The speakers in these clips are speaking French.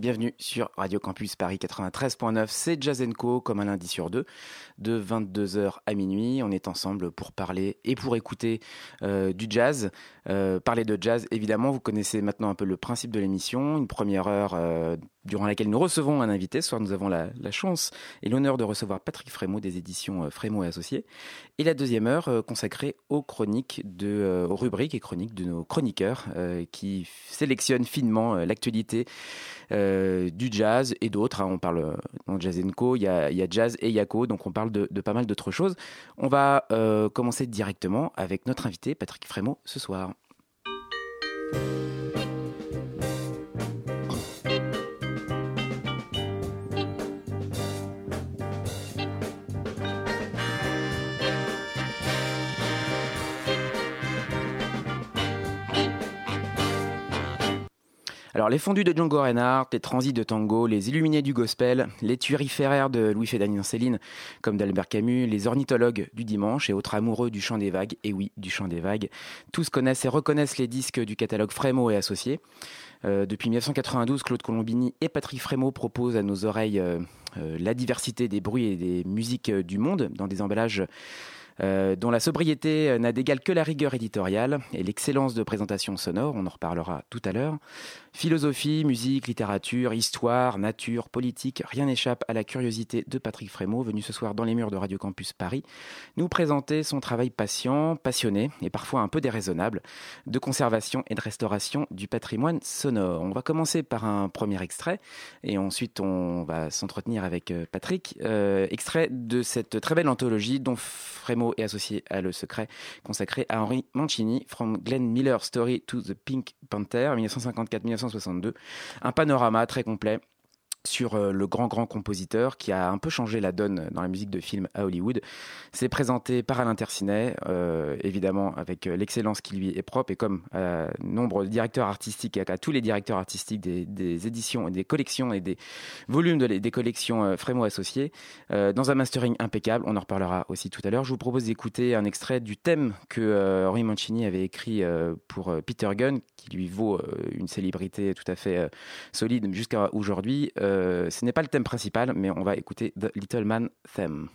Bienvenue sur Radio Campus Paris 93.9. C'est Jazz Co comme un lundi sur deux, de 22h à minuit. On est ensemble pour parler et pour écouter euh, du jazz. Euh, parler de jazz, évidemment, vous connaissez maintenant un peu le principe de l'émission. Une première heure euh, durant laquelle nous recevons un invité. Ce soir, nous avons la, chance et l'honneur de recevoir Patrick Frémaux des éditions euh, Frémaux et Associés. Et la deuxième heure euh, consacrée aux chroniques, de, euh, rubriques et chroniques de nos chroniqueurs qui sélectionnent finement l'actualité du jazz et d'autres. hein. On parle dans Jazz Co, il y a, il y a jazz et yako, donc on parle de, de pas mal d'autres choses. On va commencer directement avec notre invité, Patrick Frémaux, ce soir. Alors, les fondus de Django Reinhardt, les transits de tango, les illuminés du gospel, les tueriféraires de Louis Fédanian Céline, comme d'Albert Camus, les ornithologues du dimanche et autres amoureux du chant des vagues, et oui, du chant des vagues, tous connaissent et reconnaissent les disques du catalogue Frémaux et Associés. Euh, depuis 1992, Claude Colombini et Patrick Frémaux proposent à nos oreilles euh, euh, la diversité des bruits et des musiques du monde dans des emballages euh, dont la sobriété euh, n'a d'égal que la rigueur éditoriale et l'excellence de présentation sonore, on en reparlera tout à l'heure. Philosophie, musique, littérature, histoire, nature, politique, rien n'échappe à la curiosité de Patrick Frémaux, venu ce soir dans les murs de Radio Campus Paris, nous présenter son travail patient, passionné et parfois un peu déraisonnable de conservation et de restauration du patrimoine sonore. On va commencer par un premier extrait et ensuite on va s'entretenir avec euh, Patrick. Extrait de cette très belle anthologie dont Frémaux est associé à Le Secret, consacré à Henri Mancini, From Glenn Miller's Story to the Pink Panther, 1954-1962. Un panorama très complet sur euh, le grand grand compositeur qui a un peu changé la donne dans la musique de film à Hollywood. C'est présenté par Alain Tercinet, euh, évidemment avec euh, l'excellence qui lui est propre et comme euh, nombre de directeurs artistiques et à tous les directeurs artistiques des, des éditions des collections et des volumes de, des collections euh, Frémaux associés, euh, dans un mastering impeccable. On en reparlera aussi tout à l'heure. Je vous propose d'écouter un extrait du thème que Henri Mancini avait écrit pour Peter Gunn, qui lui vaut une célébrité tout à fait solide jusqu'à aujourd'hui. Euh, ce n'est pas le thème principal, mais on va écouter The Little Man Theme.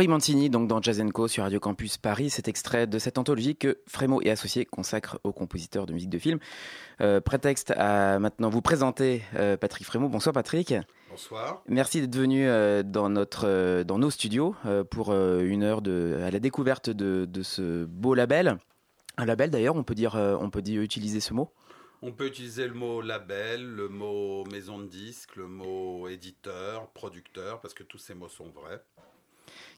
Henri Mancini, donc dans Jazz Co sur Radio Campus Paris, cet extrait de cette anthologie que Frémo et Associés consacrent aux compositeurs de musique de film. Euh, prétexte à maintenant vous présenter euh, Patrick Frémo. Bonsoir Patrick. Bonsoir. Merci d'être venu euh, dans, notre, dans nos studios pour une heure de, à la découverte de, de ce beau label. Un label d'ailleurs, on peut dire, on peut dire utiliser ce mot? On peut utiliser le mot label, le mot maison de disque, le mot éditeur, producteur, parce que tous ces mots sont vrais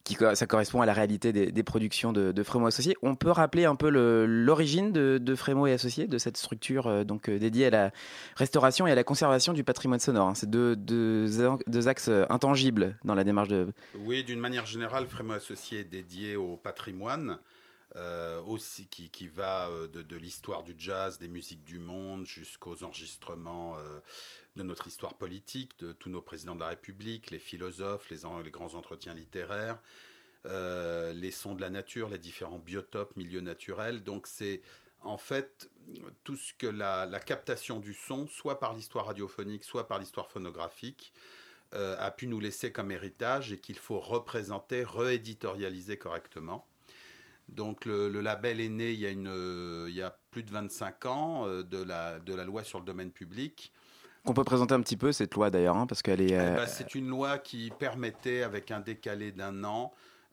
qui ça correspond à la réalité des, productions de, de, Frémo Associés. On peut rappeler un peu l'origine de, de, Frémo et Associés, de cette structure euh, donc euh, dédiée à la restauration et à la conservation du patrimoine sonore. Hein. C'est deux, deux, axes euh, intangibles dans la démarche de. Oui, d'une manière générale, Frémo Associés est dédié au patrimoine. aussi qui, qui va de l'histoire du jazz, des musiques du monde, jusqu'aux enregistrements de notre histoire politique, de tous nos présidents de la République, les philosophes, les, grands entretiens littéraires, euh, les sons de la nature, les différents biotopes, milieux naturels. Donc c'est en fait tout ce que la, captation du son, soit par l'histoire radiophonique, soit par l'histoire phonographique, euh, a pu nous laisser comme héritage et qu'il faut représenter, rééditorialiser correctement. Donc le, label est né il y a, plus de 25 ans euh, de la loi sur le domaine public qu'on peut présenter un petit peu cette loi d'ailleurs, hein, parce qu'elle est. Eh ben, c'est une loi qui permettait, avec un décalé d'un an,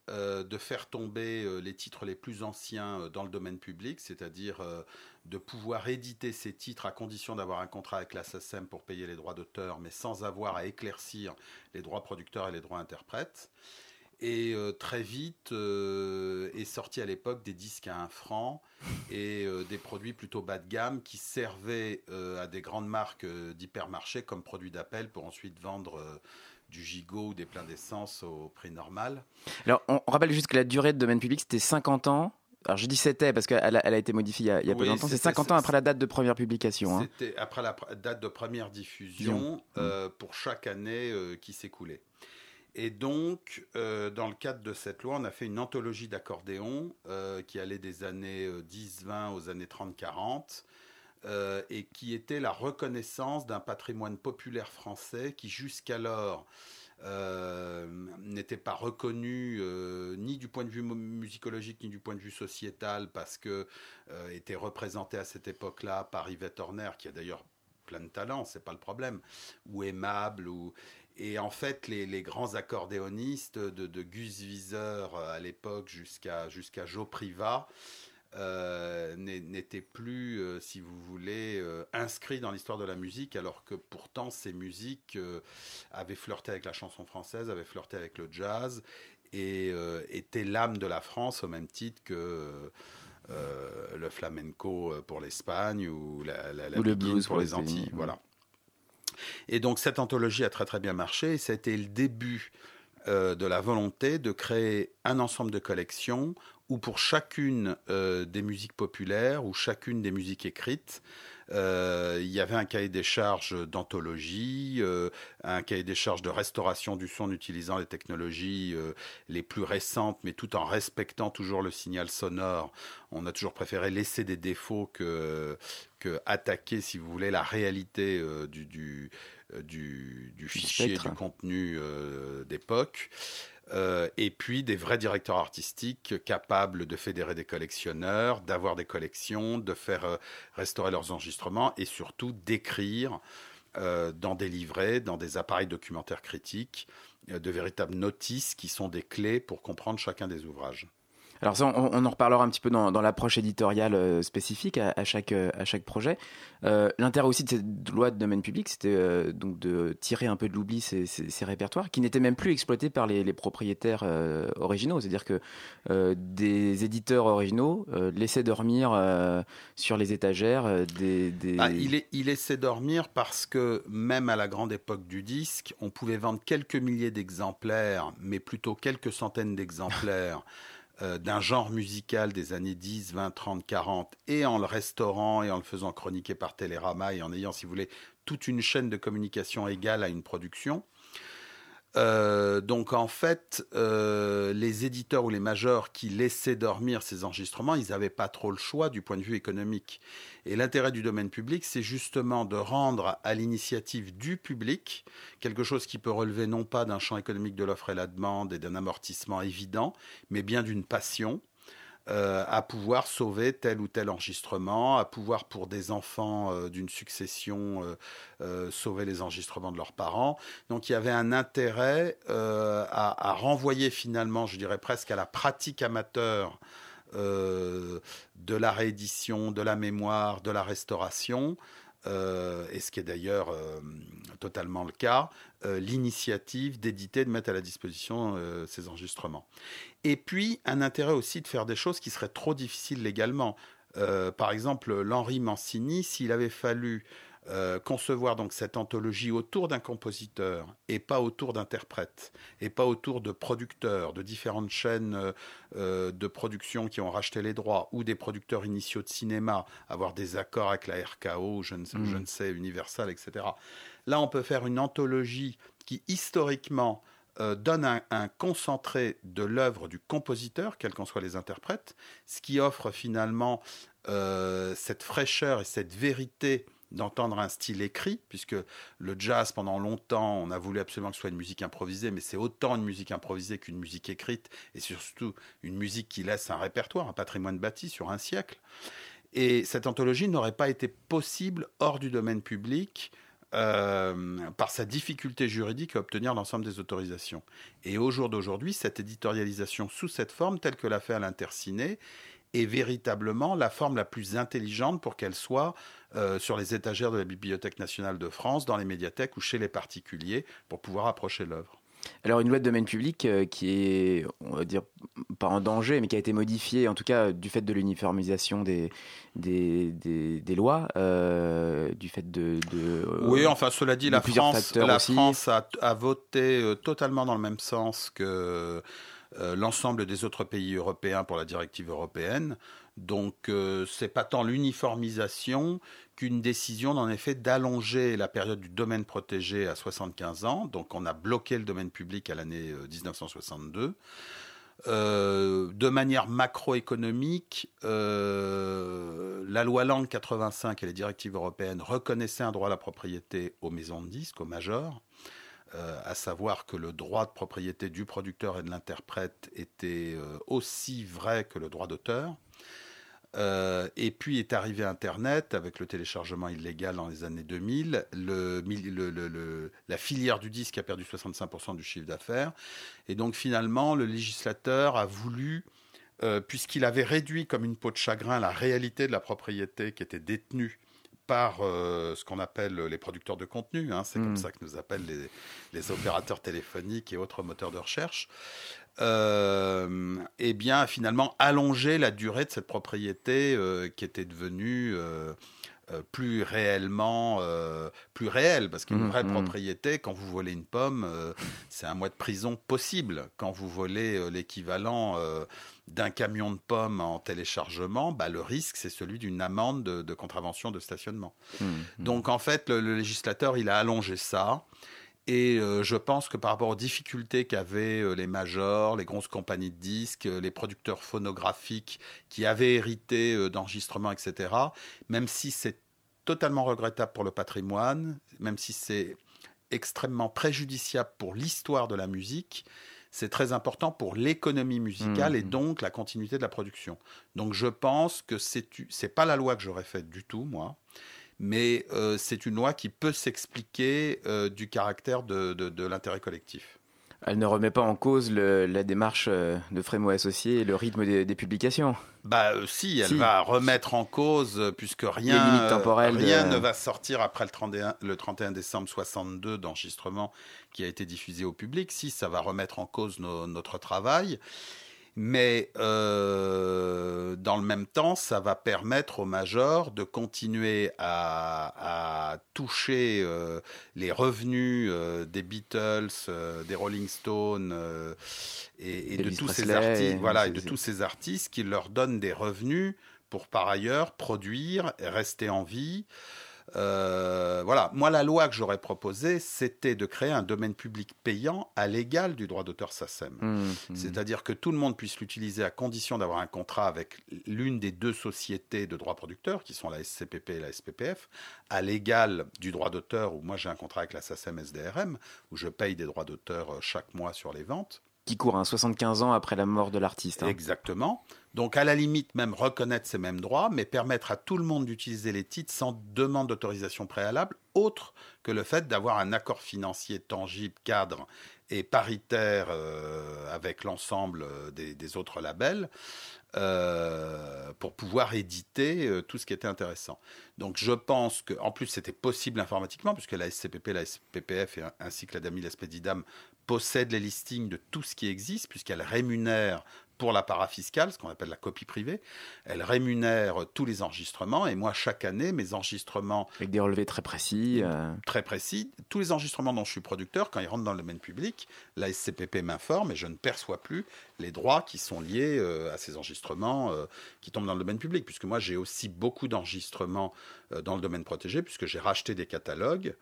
euh, de faire tomber euh, les titres les plus anciens euh, dans le domaine public, c'est-à-dire de pouvoir éditer ces titres à condition d'avoir un contrat avec la SACEM pour payer les droits d'auteur, mais sans avoir à éclaircir les droits producteurs et les droits interprètes. Et euh, très vite euh, est sorti à l'époque des disques à 1 franc et euh, des produits plutôt bas de gamme qui servaient à des grandes marques d'hypermarché comme produits d'appel pour ensuite vendre du gigot ou des pleins d'essence au prix normal. Alors on, rappelle juste que la durée de domaine public c'était 50 ans. Alors je dis c'était parce qu'elle a, elle a été modifiée il y a, peu de temps. C'est 50 ans après la date de première publication. Hein. C'était après la date de première diffusion pour chaque année qui s'écoulait. Et donc, euh, dans le cadre de cette loi, on a fait une anthologie d'accordéon euh, qui allait des années 10-20 euh, aux années 30-40 et qui était la reconnaissance d'un patrimoine populaire français qui jusqu'alors n'était pas reconnu ni du point de vue musicologique ni du point de vue sociétal parce que était représenté à cette époque-là par Yvette Horner qui a d'ailleurs plein de talent, c'est pas le problème, ou aimable, ou et en fait, les, grands accordéonistes de, Gus Wieser euh, à l'époque jusqu'à jusqu'à Joe Priva euh, n'étaient plus, euh, si vous voulez, inscrits dans l'histoire de la musique, alors que pourtant ces musiques avaient flirté avec la chanson française, avaient flirté avec le jazz et étaient l'âme de la France au même titre que le flamenco pour l'Espagne ou, la, le blues pour, les Antilles. Voilà. Et donc cette anthologie a très très bien marché. Et été le début euh, de la volonté de créer un ensemble de collections où pour chacune euh, des musiques populaires ou chacune des musiques écrites, euh, il y avait un cahier des charges d'anthologie, un cahier des charges de restauration du son en utilisant les technologies les plus récentes, mais tout en respectant toujours le signal sonore. On a toujours préféré laisser des défauts que, que attaquer, si vous voulez, la réalité du, du, du, du fichier, du contenu d'époque. Euh, et puis des vrais directeurs artistiques capables de fédérer des collectionneurs, d'avoir des collections, de faire euh, restaurer leurs enregistrements et surtout d'écrire euh, dans des livrets, dans des appareils documentaires critiques, de véritables notices qui sont des clés pour comprendre chacun des ouvrages. Alors ça, on, en reparlera un petit peu dans, l'approche éditoriale euh, spécifique à, chaque, euh, à chaque projet. Euh, l'intérêt aussi de cette loi de domaine public, c'était donc de tirer un peu de l'oubli ces, ces, répertoires qui n'étaient même plus exploités par les, propriétaires originaux. C'est-à-dire que des éditeurs originaux laissaient dormir sur les étagères des... Ah, il, est, il laissait dormir parce que même à la grande époque du disque, on pouvait vendre quelques milliers d'exemplaires, mais plutôt quelques centaines d'exemplaires. Euh, d'un genre musical des années 10, 20, 30, 40, et en le restaurant et en le faisant chroniquer par Télérama et en ayant, si vous voulez, toute une chaîne de communication égale à une production, Euh, donc en fait, euh, les éditeurs ou les majors qui laissaient dormir ces enregistrements, ils n'avaient pas trop le choix du point de vue économique. Et l'intérêt du domaine public, c'est justement de rendre à l'initiative du public quelque chose qui peut relever non pas d'un champ économique de l'offre et la demande et d'un amortissement évident, mais bien d'une passion euh, à pouvoir sauver tel ou tel enregistrement, à pouvoir pour des enfants euh, d'une succession euh, sauver les enregistrements de leurs parents. Donc il y avait un intérêt à, renvoyer finalement, je dirais presque à la pratique amateur de la réédition, de la mémoire, de la restauration. et ce qui est d'ailleurs totalement le cas, l'initiative d'éditer, de mettre à la disposition ces enregistrements. Et puis, un intérêt aussi de faire des choses qui seraient trop difficiles légalement. Euh, par exemple, l'Henri Mancini, s'il avait fallu euh, concevoir donc cette anthologie autour d'un compositeur et pas autour d'interprètes et pas autour de producteurs de différentes chaînes euh, de production qui ont racheté les droits ou des producteurs initiaux de cinéma, avoir des accords avec la RKO, je ne, sais, je ne sais Universal, etc. Là, on peut faire une anthologie qui historiquement euh, donne un, concentré de l'œuvre du compositeur, quels qu'en soient les interprètes, ce qui offre finalement euh, cette fraîcheur et cette vérité d'entendre un style écrit, puisque le jazz, pendant longtemps, on a voulu absolument que ce soit une musique improvisée, mais c'est autant une musique improvisée qu'une musique écrite, et surtout une musique qui laisse un répertoire, un patrimoine bâti sur un siècle. Et cette anthologie n'aurait pas été possible hors du domaine public, euh, par sa difficulté juridique à obtenir l'ensemble des autorisations. Et au jour d'aujourd'hui, cette éditorialisation sous cette forme, telle que l'a fait à l'Interciné, est véritablement la forme la plus intelligente pour qu'elle soit euh, sur les étagères de la Bibliothèque nationale de France, dans les médiathèques ou chez les particuliers, pour pouvoir approcher l'œuvre. Alors une loi de domaine public euh, qui est, on va dire, pas en danger, mais qui a été modifiée, en tout cas du fait de l'uniformisation des, des, des, lois, euh, du fait de... de oui, enfin cela dit, la France, la France a, a, voté totalement dans le même sens que l'ensemble des autres pays européens pour la directive européenne. Donc ce c'est pas tant l'uniformisation une décision, en effet, d'allonger la période du domaine protégé à 75 ans. Donc, on a bloqué le domaine public à l'année 1962. Euh, euh, de manière macroéconomique, euh, la loi Langue 85 et les directives européennes reconnaissaient un droit à la propriété aux maisons de disques, aux majors, à savoir que le droit de propriété du producteur et de l'interprète était aussi vrai que le droit d'auteur. Euh, et puis est arrivé Internet avec le téléchargement illégal dans les années 2000. Le, la filière du disque a perdu 65% du chiffre d'affaires. Et donc finalement, le législateur a voulu, euh, puisqu'il avait réduit comme une peau de chagrin la réalité de la propriété qui était détenue par euh, ce qu'on appelle les producteurs de contenu, hein, c'est comme hmm. ça que nous appellent les, les, opérateurs téléphoniques et autres moteurs de recherche, euh, eh bien, finalement, allonger la durée de cette propriété euh, qui était devenue euh, plus réellement plus réelle parce qu'une mmh, vraie mmh. propriété quand vous volez une pomme c'est un mois de prison possible quand vous volez l'équivalent d'un camion de pommes en téléchargement bah, le risque c'est celui d'une amende de, contravention de stationnement. Mmh, donc en fait le, législateur il a allongé ça. Et euh, je pense que par rapport aux difficultés qu'avaient euh, les majors, les grosses compagnies de disques, euh, les producteurs phonographiques qui avaient hérité d'enregistrements, etc., même si c'est totalement regrettable pour le patrimoine, même si c'est extrêmement préjudiciable pour l'histoire de la musique, c'est très important pour l'économie musicale et mmh. donc la continuité de la production. Donc je pense que c'est n'est pas la loi que j'aurais faite du tout, moi mais euh, c'est une loi qui peut s'expliquer euh, du caractère de, l'intérêt collectif. Elle ne remet pas en cause la démarche euh, de Frémo Associés et le rythme des, publications Bah si, elle va remettre en cause, puisque rien, rien ne va sortir après le 31, le 31 décembre 62 d'enregistrement qui a été diffusé au public. Si, ça va remettre en cause notre travail. Mais euh, dans le même temps, ça va permettre aux majors de continuer à, toucher euh, les revenus euh, des Beatles, des Rolling Stones et, de tous ces artistes, voilà, et de tous ces artistes qui leur donnent des revenus pour par ailleurs produire et rester en vie. Euh, voilà, moi la loi que j'aurais proposée, c'était de créer un domaine public payant à l'égal du droit d'auteur SACEM. Mmh, mmh. C'est-à-dire que tout le monde puisse l'utiliser à condition d'avoir un contrat avec l'une des deux sociétés de droit producteur, qui sont la SCPP et la SPPF, à l'égal du droit d'auteur, où moi j'ai un contrat avec la SACEM SDRM, où je paye des droits d'auteur euh, chaque mois sur les ventes. Qui court hein, 75 ans après la mort de l'artiste. hein. Exactement. Donc, à la limite, même reconnaître ces mêmes droits, mais permettre à tout le monde d'utiliser les titres sans demande d'autorisation préalable, autre que le fait d'avoir un accord financier tangible, cadre et paritaire euh, avec l'ensemble euh, des, autres labels. euh, pour pouvoir éditer tout ce qui était intéressant. Donc je pense que, en plus, c'était possible informatiquement, puisque la SCPP, la SPPF ainsi que la DAMI, la SPEDIDAM possèdent les listings de tout ce qui existe, puisqu'elles rémunèrent pour la parafiscale, ce qu'on appelle la copie privée. Elle rémunère tous les enregistrements et moi, chaque année, mes enregistrements Avec des relevés très précis. euh, très précis, tous les enregistrements dont je suis producteur, quand ils rentrent dans le domaine public, la SCPP m'informe et je ne perçois plus les droits qui sont liés euh, à ces enregistrements euh, qui tombent dans le domaine public, puisque moi j'ai aussi beaucoup d'enregistrements dans le domaine protégé, puisque j'ai racheté des catalogues.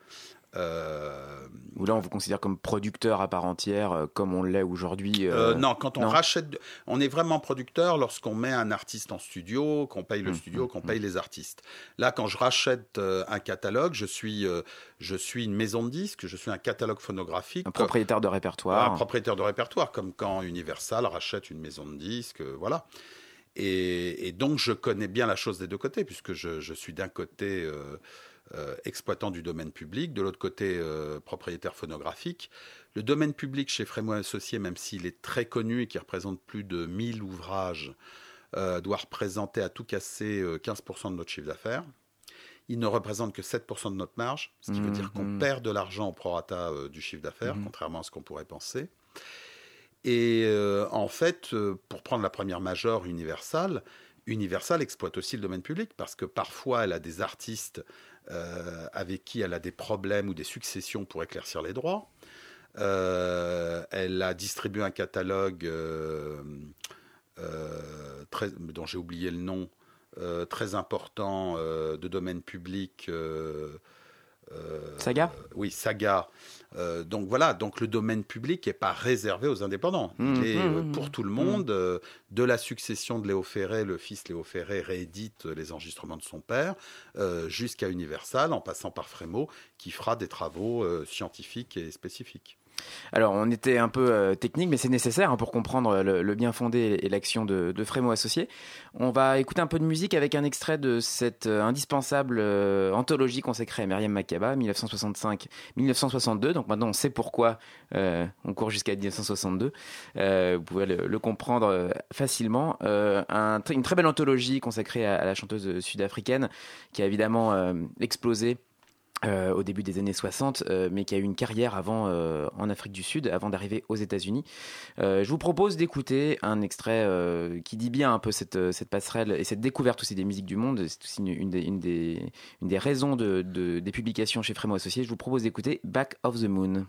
Euh, où là, on vous considère comme producteur à part entière, euh, comme on l'est aujourd'hui. euh, Euh, non, quand on non. rachète, on est vraiment producteur lorsqu'on met un artiste en studio, qu'on paye le Mmh, studio, mmh, qu'on paye les artistes. Là, quand je rachète un catalogue, je suis, je suis une maison de disques, je suis un catalogue phonographique, Un propriétaire de un répertoire. propriétaire de répertoire, comme quand Universal rachète une maison de disques, voilà. Et, et donc, je connais bien la chose des deux côtés, puisque je, je suis d'un côté euh, euh, exploitant du domaine public, de l'autre côté euh, propriétaire phonographique. Le domaine public chez Frémois Associés, même s'il est très connu et qui représente plus de 1000 ouvrages, euh, doit représenter à tout casser euh, 15% de notre chiffre d'affaires. Il ne représente que 7% de notre marge, ce qui veut dire qu'on Mhm. perd de l'argent au prorata du chiffre d'affaires, Mhm. contrairement à ce qu'on pourrait penser. Et en fait, pour prendre la première majeure Universal, Universal exploite aussi le domaine public parce que parfois elle a des artistes avec qui elle a des problèmes ou des successions pour éclaircir les droits. Euh, elle a distribué un catalogue euh, euh, dont j'ai oublié le nom, euh, très important euh, de domaine public. Euh, Saga oui, Saga. Euh, donc voilà, donc le domaine public n'est pas réservé aux indépendants. Mmh, est euh, mmh, pour tout le monde. euh, de la succession de Léo Ferré, le fils Léo Ferré réédite les enregistrements de son père, jusqu'à Universal, en passant par Frémo, qui fera des travaux scientifiques et spécifiques. Alors, on était un peu euh, technique, mais c'est nécessaire hein, pour comprendre le, le bien fondé et l'action de, Frémo Associé. On va écouter un peu de musique avec un extrait de cette euh, indispensable euh, anthologie consacrée à Myriam Makeba, 1965-1962. Donc maintenant, on sait pourquoi euh, on court jusqu'à 1962. Euh, vous pouvez le, le comprendre euh, facilement. Euh, une très belle anthologie consacrée à, la chanteuse sud-africaine qui a évidemment euh, explosé euh, au début des années 60, euh, mais qui a eu une carrière avant euh, en Afrique du Sud, avant d'arriver aux États-Unis. Euh, je vous propose d'écouter un extrait euh, qui dit bien un peu cette, euh, cette passerelle et cette découverte aussi des musiques du monde. C'est aussi une, des, une, des, une des raisons de, de- des publications chez Frémo Associés. Je vous propose d'écouter Back of the Moon.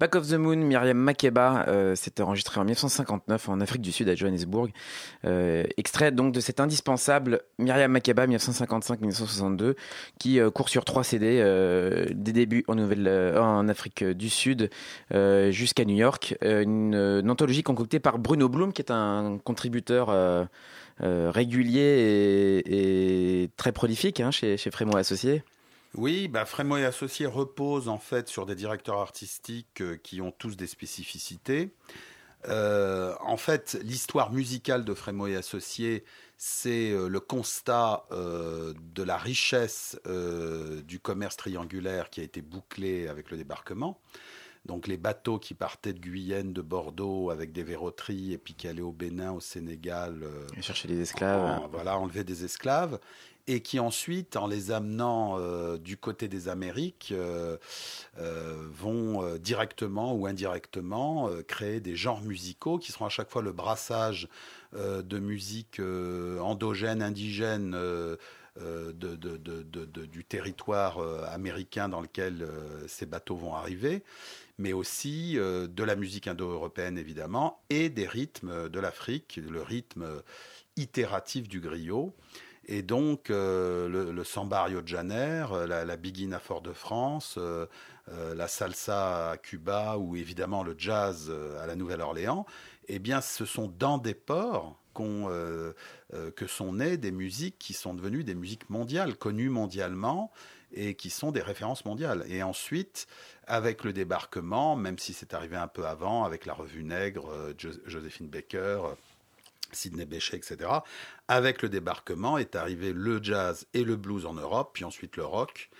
Back of the Moon, Myriam Makeba, euh, c'était enregistré en 1959 en Afrique du Sud à Johannesburg. Euh, extrait donc de cet indispensable Myriam Makeba 1955-1962 qui euh, court sur trois CD des débuts en, Afrique du Sud jusqu'à New York. Une, anthologie concoctée par Bruno Blum qui est un contributeur régulier et, très prolifique hein, chez, chez Associés. Oui, bah, Frémont et Associés repose en fait sur des directeurs artistiques euh, qui ont tous des spécificités. Euh, en fait, l'histoire musicale de Frémont et Associés, c'est euh, le constat euh, de la richesse euh, du commerce triangulaire qui a été bouclé avec le débarquement. Donc les bateaux qui partaient de Guyenne, de Bordeaux avec des verroteries et puis qui allaient au Bénin, au Sénégal, euh, chercher des esclaves. en- voilà, enlever des esclaves, et qui ensuite, en les amenant euh, du côté des Amériques, euh, euh, vont directement ou indirectement créer des genres musicaux qui seront à chaque fois le brassage de musique endogène, indigène. du territoire américain dans lequel ces bateaux vont arriver, mais aussi de la musique indo-européenne évidemment, et des rythmes de l'Afrique, le rythme itératif du griot. Et donc, euh, le, le samba à Rio de Janeiro, euh, la, la biguine à Fort-de-France, euh, la salsa à Cuba ou évidemment le jazz à la Nouvelle-Orléans, eh bien, ce sont dans des ports que sont nées des musiques qui sont devenues des musiques mondiales, connues mondialement et qui sont des références mondiales. Et ensuite, avec le débarquement, même si c'est arrivé un peu avant, avec la revue Nègre, Jo- Joséphine Baker, Sidney Bechet, etc. Avec le débarquement est arrivé le jazz et le blues en Europe, puis ensuite le rock.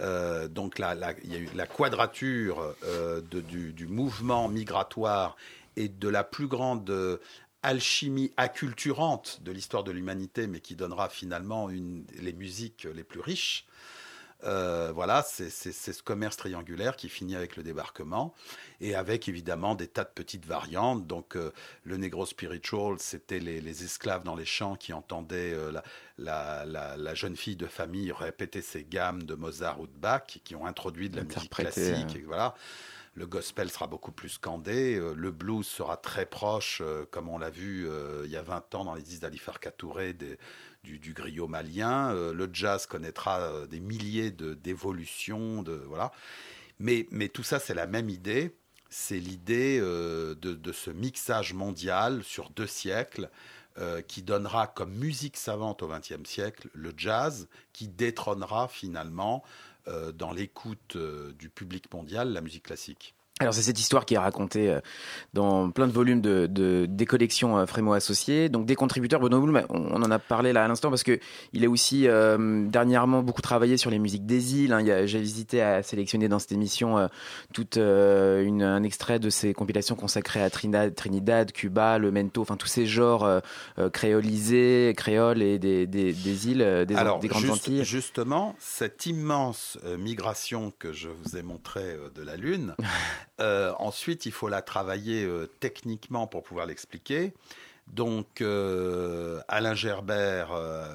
Euh, donc là, il y a eu la quadrature euh, du, mouvement migratoire et de la plus grande euh, alchimie acculturante de l'histoire de l'humanité, mais qui donnera finalement les musiques les plus riches. Euh, voilà, c'est ce commerce triangulaire qui finit avec le débarquement et avec évidemment des tas de petites variantes. Donc euh, le negro spiritual, c'était les, les esclaves dans les champs qui entendaient euh, la, la, la- la jeune fille de famille répéter ses gammes de Mozart ou de Bach, qui ont introduit de la musique classique. euh. Et voilà. Le gospel sera beaucoup plus scandé, le blues sera très proche, comme on l'a vu il y a 20 ans dans les disques d'Ali Farka Touré, des- du, du griot malien. Euh, le jazz connaîtra euh, des milliers d'évolutions, de, voilà. Mais, mais tout ça, c'est la même idée. C'est l'idée euh, de, de ce mixage mondial sur deux siècles qui donnera comme musique savante au XXe siècle le jazz, qui détrônera finalement dans l'écoute du public mondial la musique classique. Alors c'est cette histoire qui est racontée euh, dans plein de volumes de, de- des collections euh, Frémo associées. Donc des contributeurs, Bruno Blum, on, en a parlé là à l'instant parce que il a aussi euh, dernièrement beaucoup travaillé sur les musiques des îles. hein. J'ai hésité à sélectionner dans cette émission euh, tout euh, une, un extrait de ses compilations consacrées à Trinidad, Trinidad, Cuba, le mento, enfin tous ces genres créolisés, créoles et des, des, des îles, des, Alors, des grandes juste- Antilles. justement, cette immense migration que je vous ai montrée de la Lune, Euh, ensuite, il faut la travailler euh, techniquement pour pouvoir l'expliquer. Donc, euh, Alain Gerbert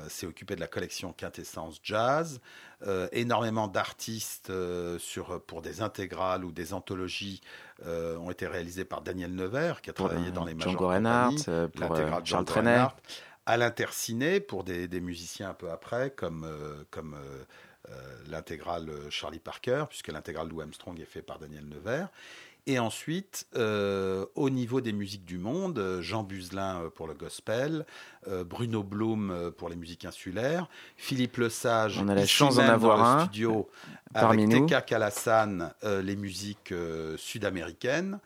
s'est occupé de la collection Quintessence Jazz. Énormément d'artistes sur pour des intégrales ou des anthologies ont été réalisés par Daniel Nevers, qui a travaillé dans les Django Reinhardt, pour, Charles Trenet. À l'Interciné pour des, des musiciens un peu après, comme, comme l'intégrale Charlie Parker, puisque l'intégrale Lou Armstrong est faite par Daniel Nevers. Et ensuite, euh, au niveau des musiques du monde, euh, Jean Buzelin euh, pour le gospel, euh, Bruno Blum euh, pour les musiques insulaires, Philippe Lesage, On a la chance d'en avoir un studio, parmi avec. Teka Kalassan, euh, les musiques euh, sud-américaines,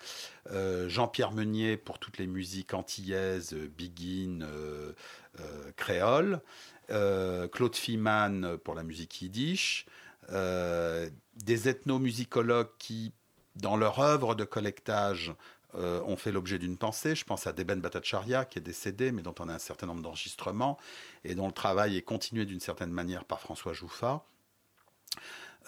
euh, Jean-Pierre Meunier pour toutes les musiques antillaises, euh, euh, euh, créole, euh, Claude Fiman pour la musique yiddish, euh, des ethnomusicologues qui, dans leur œuvre de collectage, euh, ont fait l'objet d'une pensée. Je pense à Deben Bhattacharya, qui est décédé, mais dont on a un certain nombre d'enregistrements, et dont le travail est continué d'une certaine manière par François Jouffa.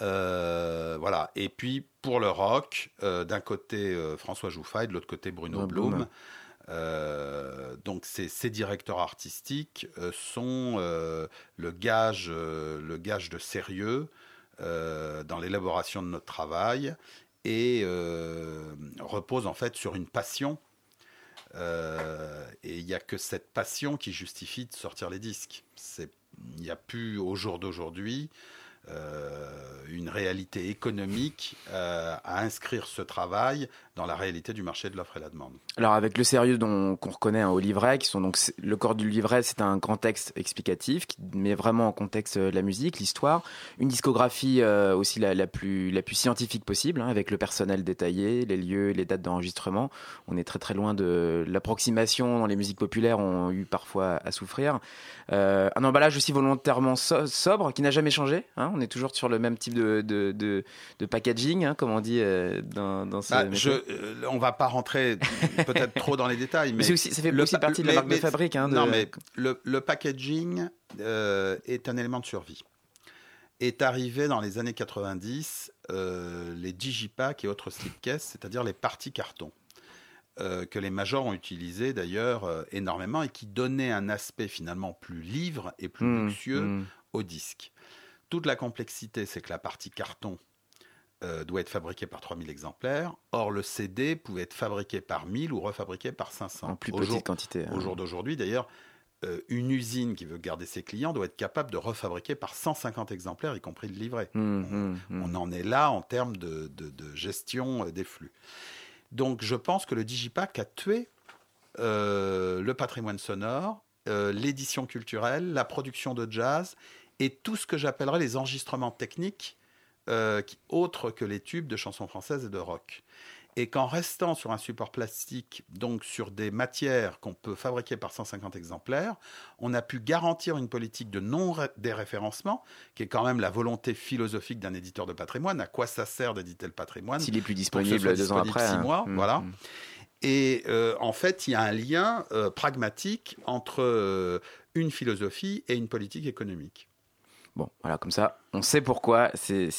Euh, voilà. Et puis pour le rock, euh, d'un côté euh, François Jouffa et de l'autre côté Bruno. Blum. Euh, donc ces, ces directeurs artistiques euh, sont euh, le gage, le gage de sérieux dans l'élaboration de notre travail et euh, repose en fait sur une passion. Et il n'y a que cette passion qui justifie de sortir les disques. Il n'y a plus au jour d'aujourd'hui une réalité économique euh, à inscrire ce travail dans la réalité du marché de l'offre et la demande. Alors avec le sérieux dont qu'on reconnaît hein, au livret, qui sont donc le corps du livret, c'est un grand texte explicatif qui met vraiment en contexte euh, la musique, l'histoire, une discographie euh, aussi la, plus scientifique possible, hein, avec le personnel détaillé, les lieux, les dates d'enregistrement. On est très très loin de l'approximation dont les musiques populaires ont eu parfois à souffrir. Euh, un emballage aussi volontairement so- sobre qui n'a jamais changé. hein. On est toujours sur le même type de de, de, de packaging, hein, comme on dit euh, dans, dans ce métier. je, euh, on va pas rentrer peut-être trop dans les détails, Mais aussi, ça fait aussi pa- partie de la mais- marque de fabrique. Hein, de- Non, mais le, le packaging euh, est un élément de survie. Est arrivé dans les années 90 euh, les digipack et autres slipcases, c'est-à-dire les parties carton, euh, que les majors ont utilisé d'ailleurs euh, énormément et qui donnaient un aspect finalement plus livre et plus Mmh, luxueux mmh. au disque. Toute la complexité, c'est que la partie carton euh, doit être fabriquée par 3000 exemplaires. Or, le CD pouvait être fabriqué par 1000 ou refabriqué par 500. en plus Au petite jour- quantité. hein. au jour d'aujourd'hui, d'ailleurs, euh, une usine qui veut garder ses clients doit être capable de refabriquer par 150 exemplaires, y compris le livret. Hum, hum, hum. On en est là en termes de, de- de gestion euh, des flux. Donc, je pense que le Digipack a tué euh, le patrimoine sonore, euh, l'édition culturelle, la production de jazz et tout ce que j'appellerais les enregistrements techniques euh, qui- autres que les tubes de chansons françaises et de rock. Et qu'en restant sur un support plastique, donc sur des matières qu'on peut fabriquer par 150 exemplaires, on a pu garantir une politique de non-déréférencement, qui est quand même la volonté philosophique d'un éditeur de patrimoine. À quoi ça sert d'éditer le patrimoine S'il est plus disponible deux ans après. six hein. mois, Hum, voilà. hum. Et euh, en fait, il y a un lien euh, pragmatique entre une philosophie et une politique économique. Bon, voilà, comme ça, on sait pourquoi ces,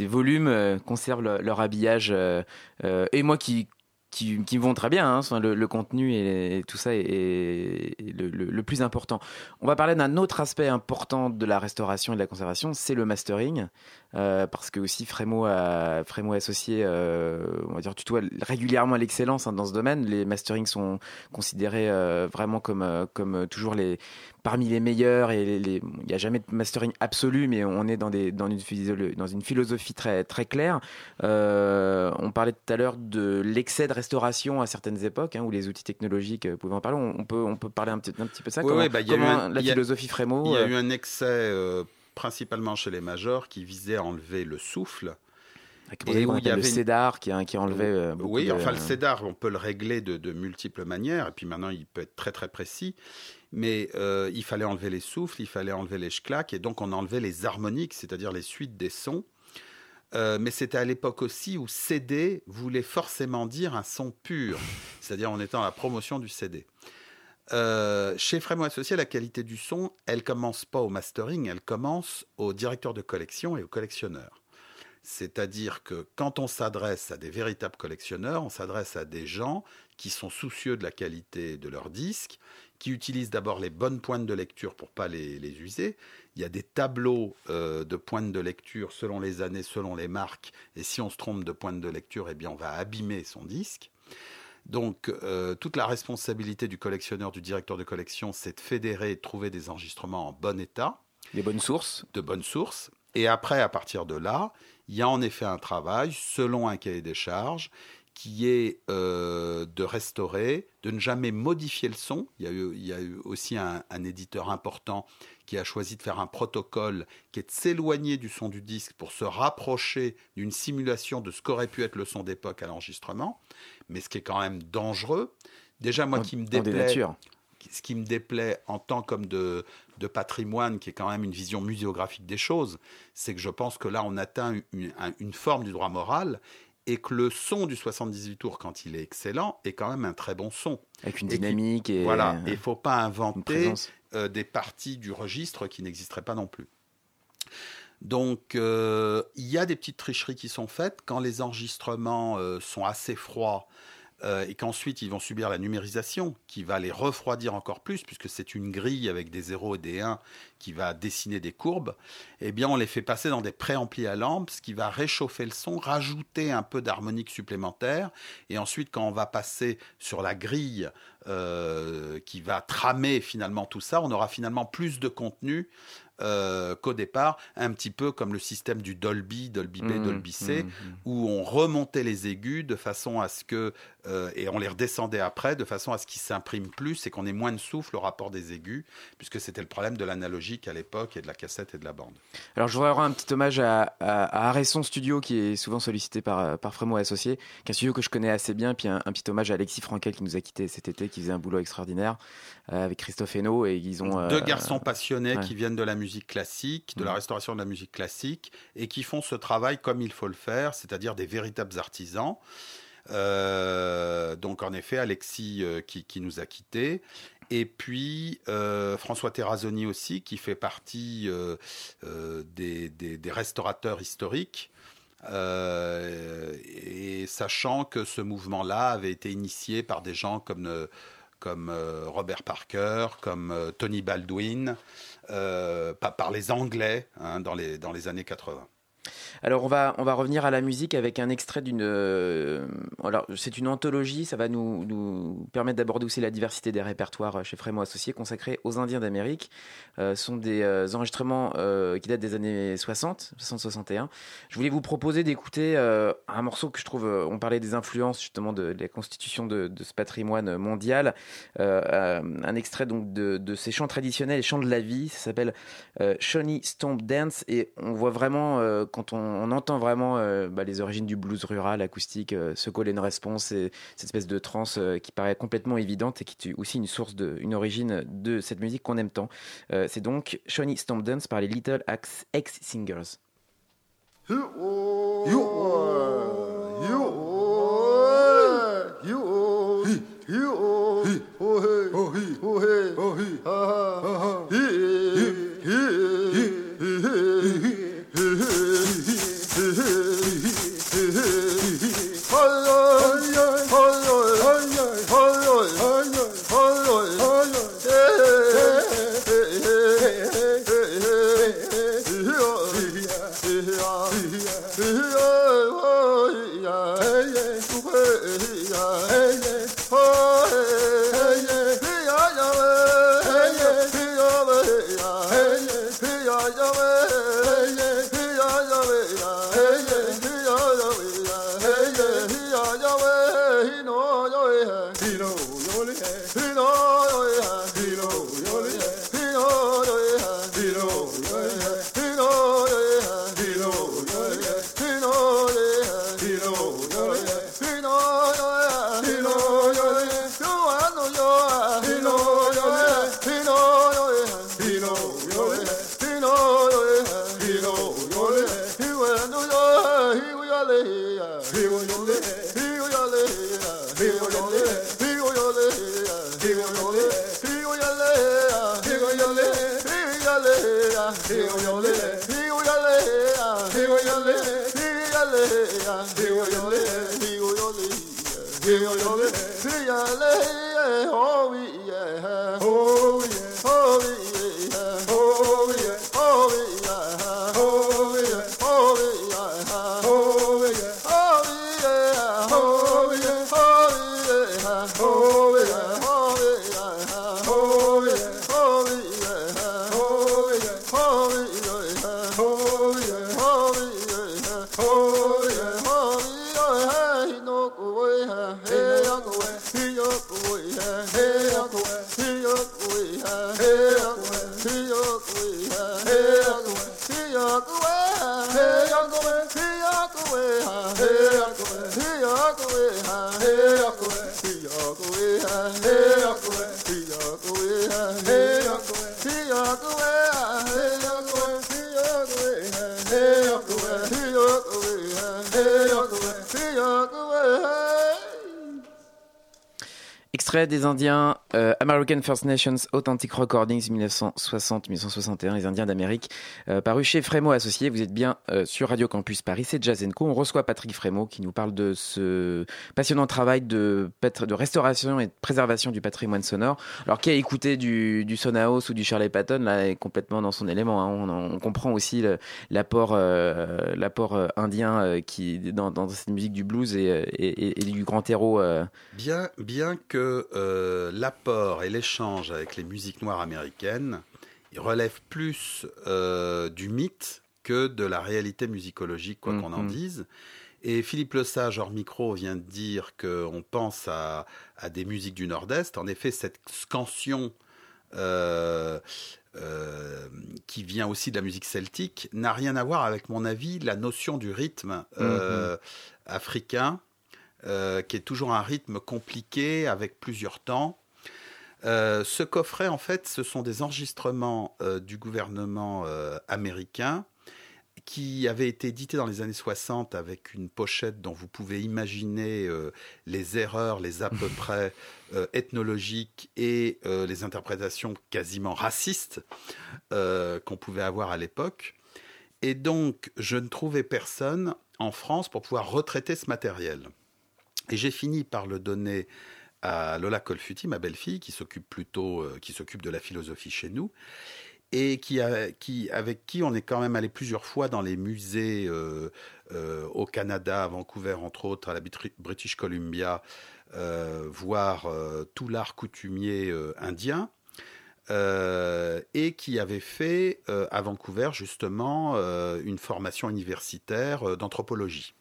volumes euh, conservent le- leur habillage. euh, euh, et moi qui, qui, vont très bien, hein, le, contenu et, tout ça est, le, plus important. On va parler d'un autre aspect important de la restauration et de la conservation, c'est le mastering. parce que aussi Frémo, a, Frémo associé, on va dire, tutoie régulièrement l'excellence hein, dans ce domaine. Les masterings sont considérés vraiment comme, comme toujours les, parmi les meilleurs et les- les- il n'y a jamais de mastering absolu, mais on est dans, des, dans, une, physio- dans une philosophie très, très claire. Euh, on parlait tout à l'heure de l'excès de restauration à certaines époques, hein, où les outils technologiques euh, pouvaient en parler. On, peut, on peut parler un petit, un petit peu de ça. Oui, comment oui, bah, comment un- la philosophie Frémo Il y a eu un excès, euh, principalement chez les majors, qui visait à enlever le souffle. avec et où il y le avait une- CEDAR qui, enlevait Oui, de- enfin le CEDAR, on peut le régler de, de multiples manières, et puis maintenant il peut être très très précis, mais euh, il fallait enlever les souffles, il fallait enlever les schclacks, et donc on enlevait les harmoniques, c'est-à-dire les suites des sons. Euh, mais c'était à l'époque aussi où CD voulait forcément dire un son pur, c'est-à-dire on était dans la promotion du CD. Euh, chez Frémo Associé, la qualité du son, elle commence pas au mastering, elle commence au directeur de collection et au collectionneur. C'est-à-dire que quand on s'adresse à des véritables collectionneurs, on s'adresse à des gens qui sont soucieux de la qualité de leurs disques, qui utilisent d'abord les bonnes pointes de lecture pour pas les, les user. Il y a des tableaux euh, de pointes de lecture selon les années, selon les marques, et si on se trompe de pointe de lecture, eh bien on va abîmer son disque. Donc euh, toute la responsabilité du collectionneur, du directeur de collection, c'est de fédérer et de trouver des enregistrements en bon état, Les bonnes sources. de bonnes sources. Et après, à partir de là, il y a en effet un travail, selon un cahier des charges, qui est euh, de restaurer, de ne jamais modifier le son. Il y a eu, il y a eu aussi un, un éditeur important qui a choisi de faire un protocole qui est de s'éloigner du son du disque pour se rapprocher d'une simulation de ce qu'aurait pu être le son d'époque à l'enregistrement, mais ce qui est quand même dangereux. Déjà, moi Dans- qui me déplaît, ce qui me déplaît en tant comme de, de patrimoine, qui est quand même une vision muséographique des choses, c'est que je pense que là, on atteint une, un- une forme du droit moral et que le son du 78 tours, quand il est excellent, est quand même un très bon son. Avec une dynamique et Voilà, il faut pas inventer euh, des parties du registre qui n'existeraient pas non plus. Donc, euh, il y a des petites tricheries qui sont faites quand les enregistrements euh, sont assez froids euh, et qu'ensuite ils vont subir la numérisation qui va les refroidir encore plus, puisque c'est une grille avec des 0 et des 1 qui va dessiner des courbes, eh bien on les fait passer dans des préamplis à lampe, ce qui va réchauffer le son, rajouter un peu d'harmonique supplémentaire, et ensuite quand on va passer sur la grille euh, qui va tramer finalement tout ça, on aura finalement plus de contenu euh, qu'au départ, un petit peu comme le système du Dolby, Dolby B, Mmh, Dolby C, mmh, mmh. où on remontait les aigus de façon à ce que, euh, et on les redescendait après, de façon à ce qu'ils s'impriment plus et qu'on ait moins de souffle au rapport des aigus, puisque c'était le problème de l'analogique à l'époque et de la cassette et de la bande. Alors, je voudrais rendre un petit hommage à, à, à Aresson Studio, qui est souvent sollicité par, par Frémo et Associés, qui est un studio que je connais assez bien. Puis un, un petit hommage à Alexis Frankel, qui nous a quittés cet été, qui faisait un boulot extraordinaire euh, avec Christophe Hainaut. Et ils ont. euh, Deux garçons passionnés ouais. qui viennent de la musique classique, de la Mhm. restauration de la musique classique, et qui font ce travail comme il faut le faire, c'est-à-dire des véritables artisans. Euh, donc en effet, Alexis euh, qui, nous a quittés. Et puis euh, François Terrazzoni aussi, qui fait partie des, restaurateurs historiques. Et sachant que ce mouvement-là avait été initié par des gens comme, comme Robert Parker, comme Tony Baldwin, par les Anglais hein, dans, les, dans les années 80. Alors on va on va revenir à la musique avec un extrait d'une euh, alors c'est une anthologie ça va nous, nous permettre d'aborder aussi la diversité des répertoires chez Frémo Associés consacrés aux Indiens d'Amérique. Euh, ce sont des euh, enregistrements qui datent des années 60 60 61 je voulais vous proposer d'écouter un morceau que je trouve on parlait des influences justement de, la constitution de, ce patrimoine mondial. Un extrait donc de, de ces chants traditionnels et chants de la vie. Ça s'appelle Shawnee Stomp Dance. Et on voit vraiment quand on, on entend vraiment euh, bah, les origines du blues rural acoustique euh, ce call and response et cette espèce de trance euh, qui paraît complètement évidente et qui est aussi une source de une origine de cette musique qu'on aime tant. Euh, c'est donc Shawnee Stomp Dance par les Little Axe X Extrait des Indiens euh, American First Nations Authentic Recordings 1960-1961, les Indiens d'Amérique, euh, paru chez Frémo Associés. Vous êtes bien euh, sur Radio Campus Paris, c'est Jazz. On reçoit Patrick Frémo qui nous parle de ce passionnant travail de, restauration et de préservation du patrimoine sonore. Alors, qui a écouté du, du Sonaos ou du Shirley Patton, là, est complètement dans son élément. Hein. On, comprend aussi l'apport l'apport indien qui dans, dans, cette musique du blues et, du grand héros. Bien, bien que euh, et l'échange avec les musiques noires américaines relève plus euh, du mythe que de la réalité musicologique, quoi qu'on en mm-hmm. dise. Et Philippe Lesage, hors micro, vient de dire qu'on pense à, des musiques du Nord-Est. En effet, cette scansion euh, qui vient aussi de la musique celtique n'a rien à voir avec mon avis la notion du rythme mm-hmm. africain euh, qui est toujours un rythme compliqué avec plusieurs temps. Euh, ce coffret, en fait, ce sont des enregistrements euh, du gouvernement américain qui avaient été édités dans les années 60 avec une pochette dont vous pouvez imaginer les erreurs, les à peu près ethnologiques et les interprétations quasiment racistes qu'on pouvait avoir à l'époque. Et donc, je ne trouvais personne en France pour pouvoir retraiter ce matériel. Et j'ai fini par le donner à Lola Colfuti, ma belle-fille, qui s'occupe plutôt, euh, qui s'occupe de la philosophie chez nous, et qui, avec qui on est quand même allé plusieurs fois dans les musées euh, euh, au Canada, à Vancouver, entre autres, à la British Columbia, voir tout l'art coutumier indien. et qui avait fait à Vancouver justement une formation universitaire d'anthropologie.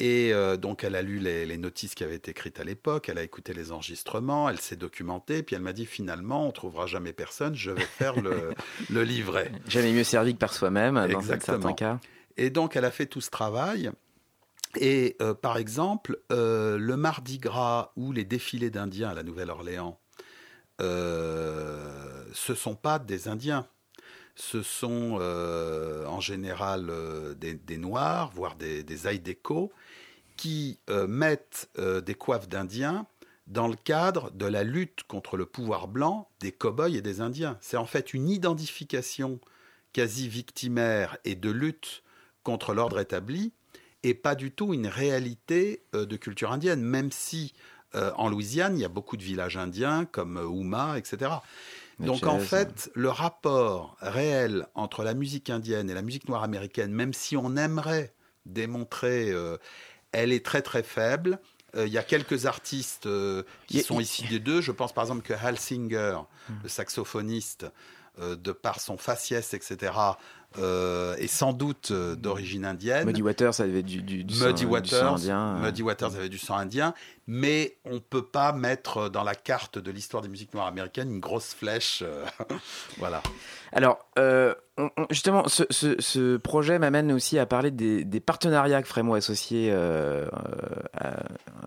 Et euh, donc, elle a lu les, notices qui avaient été écrites à l'époque, elle a écouté les enregistrements, elle s'est documentée, puis elle m'a dit finalement, on trouvera jamais personne, je vais faire le, livret. Jamais mieux servi que par soi-même, dans certains cas. Et donc, elle a fait tout ce travail. Et euh, par exemple, euh, le Mardi Gras ou les défilés d'Indiens à la Nouvelle-Orléans, ce ne sont pas des Indiens ce sont en général des, Noirs, voire des, des Aïdéco, qui euh, mettent euh, des coiffes d'Indiens dans le cadre de la lutte contre le pouvoir blanc des cow-boys et des Indiens. C'est en fait une identification quasi victimaire et de lutte contre l'ordre établi et pas du tout une réalité euh, de culture indienne, même si en Louisiane, il y a beaucoup de villages indiens comme Houma, etc. Donc en fait, le rapport réel entre la musique indienne et la musique noire américaine, même si on aimerait démontrer elle est très très faible. Euh, il y a quelques artistes euh, qui sont ici des deux. Je pense par exemple que Hal Singer, hmm. le saxophoniste, euh, de par son faciès, etc., euh, est sans doute euh, d'origine indienne. Muddy Waters avait du, du, du, sang, indien. Muddy Waters avait du sang indien, mais on ne peut pas mettre dans la carte de l'histoire des musiques noires américaines une grosse flèche. voilà. Alors, justement, ce, ce, projet m'amène aussi à parler des, des partenariats que Frémo Associés euh,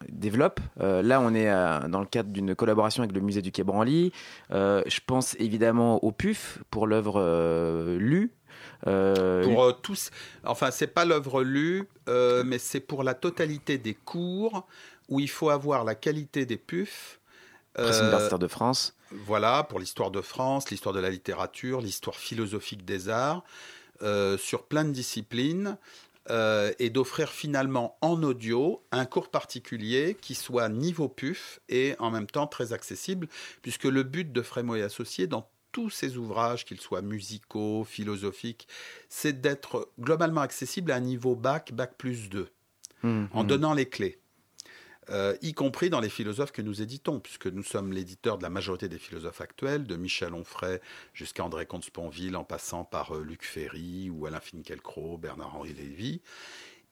développe. là, on est dans le cadre d'une collaboration avec le musée du Quai Branly. je pense évidemment au PUF pour l'œuvre Lue euh, pour euh, tous, enfin, c'est pas l'œuvre lue, euh, mais c'est pour la totalité des cours où il faut avoir la qualité des PUF. Presse universitaire de France. Voilà, pour l'histoire de France, l'histoire de la littérature, l'histoire philosophique des arts, sur plein de disciplines. euh, et d'offrir finalement en audio un cours particulier qui soit niveau PUF et en même temps très accessible, puisque le but de Frémo et Associés dans tous ces ouvrages, qu'ils soient musicaux, philosophiques, c'est d'être globalement accessible à un niveau bac, bac plus 2, Hum, en hum. donnant les clés. Euh, y compris dans les philosophes que nous éditons, puisque nous sommes l'éditeur de la majorité des philosophes actuels, de Michel Onfray jusqu'à André Comte-Sponville, en passant par euh, Luc Ferry ou Alain Finkielkraut, Bernard-Henri Lévy.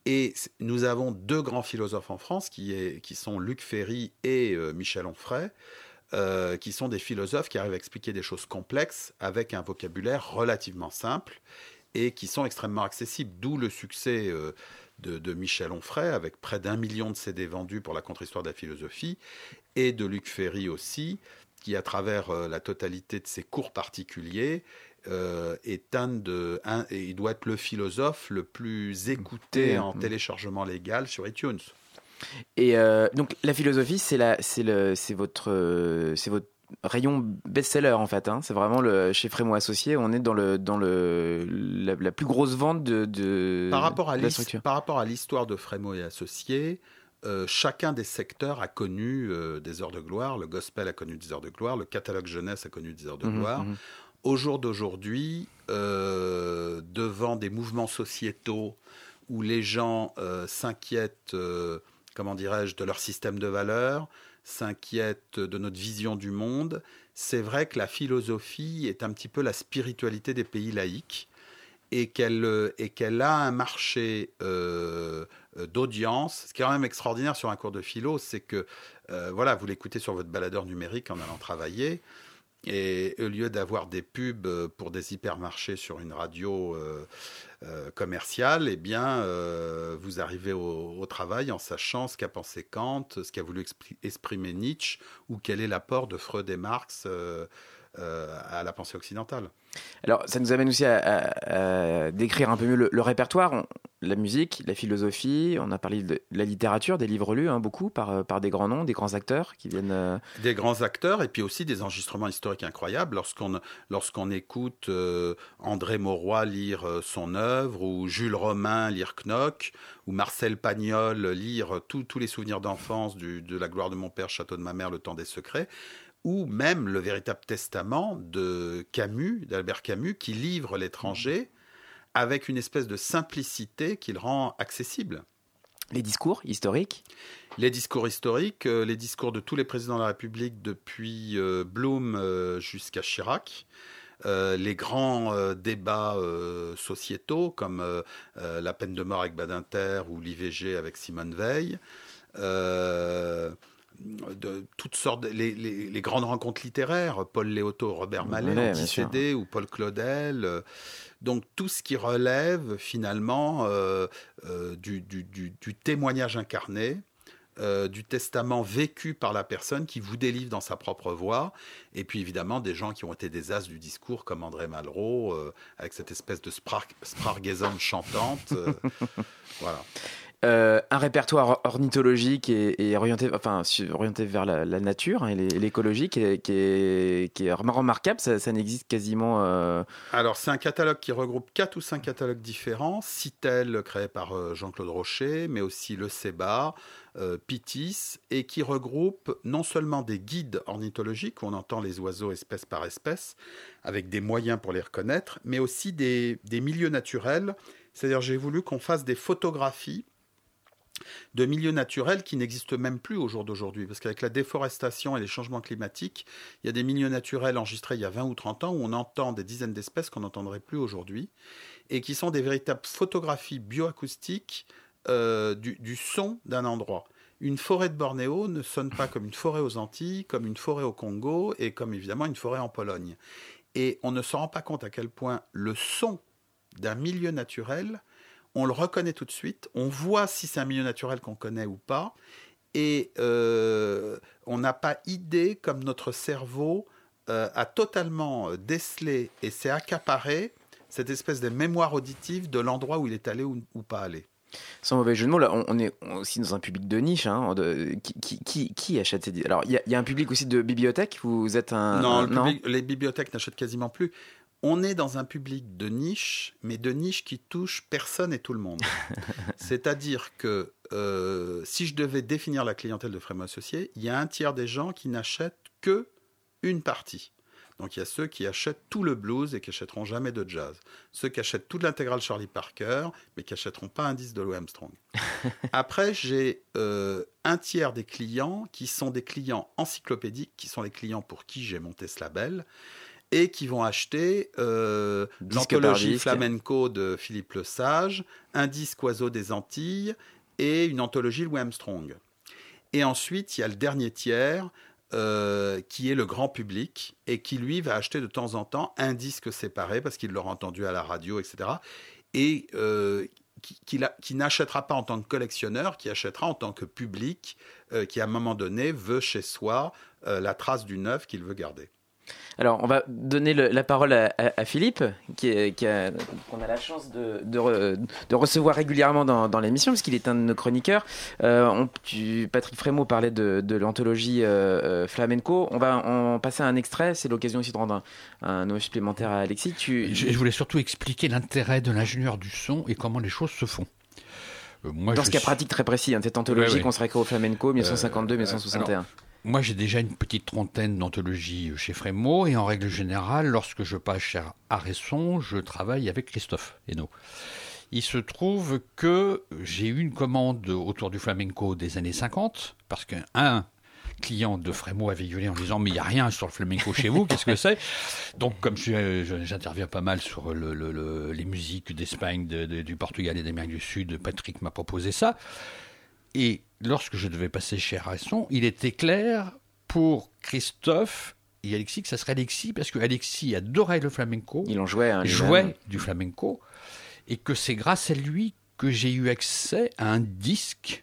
Et nous avons deux grands philosophes en France, qui, est- qui sont Luc Ferry et euh, Michel Onfray, euh, qui sont des philosophes qui arrivent à expliquer des choses complexes avec un vocabulaire relativement simple et qui sont extrêmement accessibles, d'où le succès euh, de, de Michel Onfray, avec près d'un million de CD vendus pour la contre-histoire de la philosophie, et de Luc Ferry aussi, qui, à travers euh, la totalité de ses cours particuliers, euh, est un de, un, et il doit être le philosophe le plus écouté Écouté, en mm. téléchargement légal sur iTunes. Et euh, donc la philosophie, c'est la, c'est le, c'est votre, euh, c'est votre rayon best-seller en fait. Hein. C'est vraiment le chez Frémo Associé, on est dans le, dans le, la, la plus grosse vente de, de Par rapport à de la structure. par rapport à l'histoire de Frémo et Associés, euh, chacun des secteurs a connu euh, des heures de gloire. Le gospel a connu des heures de gloire. Le catalogue jeunesse a connu des heures de Mhm, gloire. mhm. Au jour d'aujourd'hui, euh, devant des mouvements sociétaux où les gens s'inquiètent, comment dirais-je, de leur système de valeurs, s'inquiètent de notre vision du monde, c'est vrai que la philosophie est un petit peu la spiritualité des pays laïques et qu'elle euh, et qu'elle a un marché euh, euh, d'audience. Ce qui est quand même extraordinaire sur un cours de philo, c'est que voilà, vous l'écoutez sur votre baladeur numérique en allant travailler. Et au lieu d'avoir des pubs pour des hypermarchés sur une radio euh, commerciale, eh bien, euh, vous arrivez au, travail en sachant ce qu'a pensé Kant, ce qu'a voulu expri- exprimer Nietzsche, ou quel est l'apport de Freud et Marx euh, à la pensée occidentale. Alors, ça nous amène aussi à, à- à décrire un peu mieux le, le répertoire, On- la musique, la philosophie. On a parlé de la littérature, des livres lus, hein, beaucoup par, euh, par des grands noms, des grands acteurs qui viennent. euh, Des grands acteurs et puis aussi des enregistrements historiques incroyables. Lorsqu'on lorsqu'on écoute euh, André Mauroy lire son œuvre, ou Jules Romain lire Knock, ou Marcel Pagnol lire tous tous les souvenirs d'enfance de la gloire de mon père, château de ma mère, le temps des secrets, ou même le véritable testament de Camus, d'Albert Camus, qui livre l'étranger avec une espèce de simplicité qui le rend accessible. les discours historiques? Les discours historiques, euh, les discours de tous les présidents de la République depuis euh, Blum euh, jusqu'à Chirac, euh, les grands euh, débats euh, sociétaux comme la peine de mort avec Badinter ou l'IVG avec Simone Veil. Euh, de toutes sortes, de- les, les- les grandes rencontres littéraires, Paul Léoto, Robert Mallet, Mallet. Anticédé ou Paul Claudel. euh, donc tout ce qui relève finalement euh, euh, du, du- du- du témoignage incarné, euh, du testament vécu par la personne qui vous délivre dans sa propre voix, et puis évidemment des gens qui ont été des as du discours comme André Malraux, euh, avec cette espèce de sprar chantante. euh, voilà. Euh, un répertoire ornithologique et, orienté, enfin, orienté vers la, nature hein, et l'é- l'écologie qui est, remarquable. Ça, n'existe quasiment. euh, Alors, c'est un catalogue qui regroupe quatre ou cinq catalogues différents. Citel, créé par euh, Jean-Claude Rocher, mais aussi le euh, Pitis, et qui regroupe non seulement des guides ornithologiques, où on entend les oiseaux espèce par espèce, avec des moyens pour les reconnaître, mais aussi des milieux naturels. C'est-à-dire, j'ai voulu qu'on fasse des photographies de milieux naturels qui n'existent même plus au jour d'aujourd'hui. Parce qu'avec la déforestation et les changements climatiques, il y a des milieux naturels enregistrés il y a 20 ou 30 ans où on entend des dizaines d'espèces qu'on n'entendrait plus aujourd'hui et qui sont des véritables photographies bioacoustiques euh, du, du son d'un endroit. Une forêt de Bornéo ne sonne pas comme une forêt aux Antilles, comme une forêt au Congo et comme évidemment une forêt en Pologne. Et on ne se rend pas compte à quel point le son d'un milieu naturel, on le reconnaît tout de suite, on voit si c'est un milieu naturel qu'on connaît ou pas, et euh, on n'a pas idée comme notre cerveau euh, a totalement euh, décelé et s'est accaparé cette espèce de mémoire auditive de l'endroit où il est allé ou, ou pas allé. Sans mauvais jeu de mots, là, on, est aussi dans un public de niche. Hein, de- qui, qui, qui, qui achète ces Alors, il y, a- il y a un public aussi de bibliothèque. Vous êtes un. non, un- le public- les bibliothèques n'achètent quasiment plus. On est dans un public de niche, mais de niche qui touche personne et tout le monde. C'est-à-dire que euh, si je devais définir la clientèle de Frémo Associés, il y a un tiers des gens qui n'achètent que une partie. Donc il y a ceux qui achètent tout le blues et qui achèteront jamais de jazz. Ceux qui achètent toute l'intégrale Charlie Parker, mais qui achèteront pas un disque de Louis Armstrong. Après, j'ai euh, un tiers des clients qui sont des clients encyclopédiques, qui sont les clients pour qui j'ai monté ce label et qui vont acheter euh, l'anthologie flamenco de Philippe Le Sage, un disque oiseau des Antilles et une anthologie Louis Armstrong. Et ensuite, il y a le dernier tiers euh, qui est le grand public et qui, lui, va acheter de temps en temps un disque séparé parce qu'il l'aura entendu à la radio, etc. Et euh, qui, qui l'a- qui n'achètera pas en tant que collectionneur, qui achètera en tant que public euh, qui, à un moment donné, veut chez soi euh, la trace du neuf qu'il veut garder. Alors, on va donner le- la parole à, à- à Philippe, qui, est- qui a, qu'on a la chance de, de re- de recevoir régulièrement dans, dans l'émission, parce qu'il est un de nos chroniqueurs. Euh, on- tu- Patrick Frémaux parlait de, de l'anthologie euh, euh, flamenco. On va en passer un extrait. C'est l'occasion aussi de rendre un, un hommage supplémentaire à Alexis. Tu, Je, je voulais surtout expliquer l'intérêt de l'ingénieur du son et comment les choses se font. Euh, moi, dans ce cas suis- pratique très précis, hein, cette anthologie Ouais, ouais. consacrée au flamenco, 1952-1961. Moi, j'ai déjà une petite trentaine d'anthologies chez Frémo, et en règle générale, lorsque je passe chez Aresson, je travaille avec Christophe Hainaut. Il se trouve que j'ai eu une commande autour du flamenco des années 50, parce qu'un client de Frémo avait gueulé en disant mais il n'y a rien sur le flamenco chez vous, qu'est-ce que c'est? Donc comme j'interviens pas mal sur le- le- le- les musiques d'Espagne, de- de- du Portugal et d'Amérique du Sud, Patrick m'a proposé ça. Et lorsque je devais passer chez Arresson, il était clair pour Christophe et Alexis que ça serait Alexis, parce que Alexis adorait le flamenco, Il en jouait. hein, jouait du flamenco, et que c'est grâce à lui que j'ai eu accès à un disque,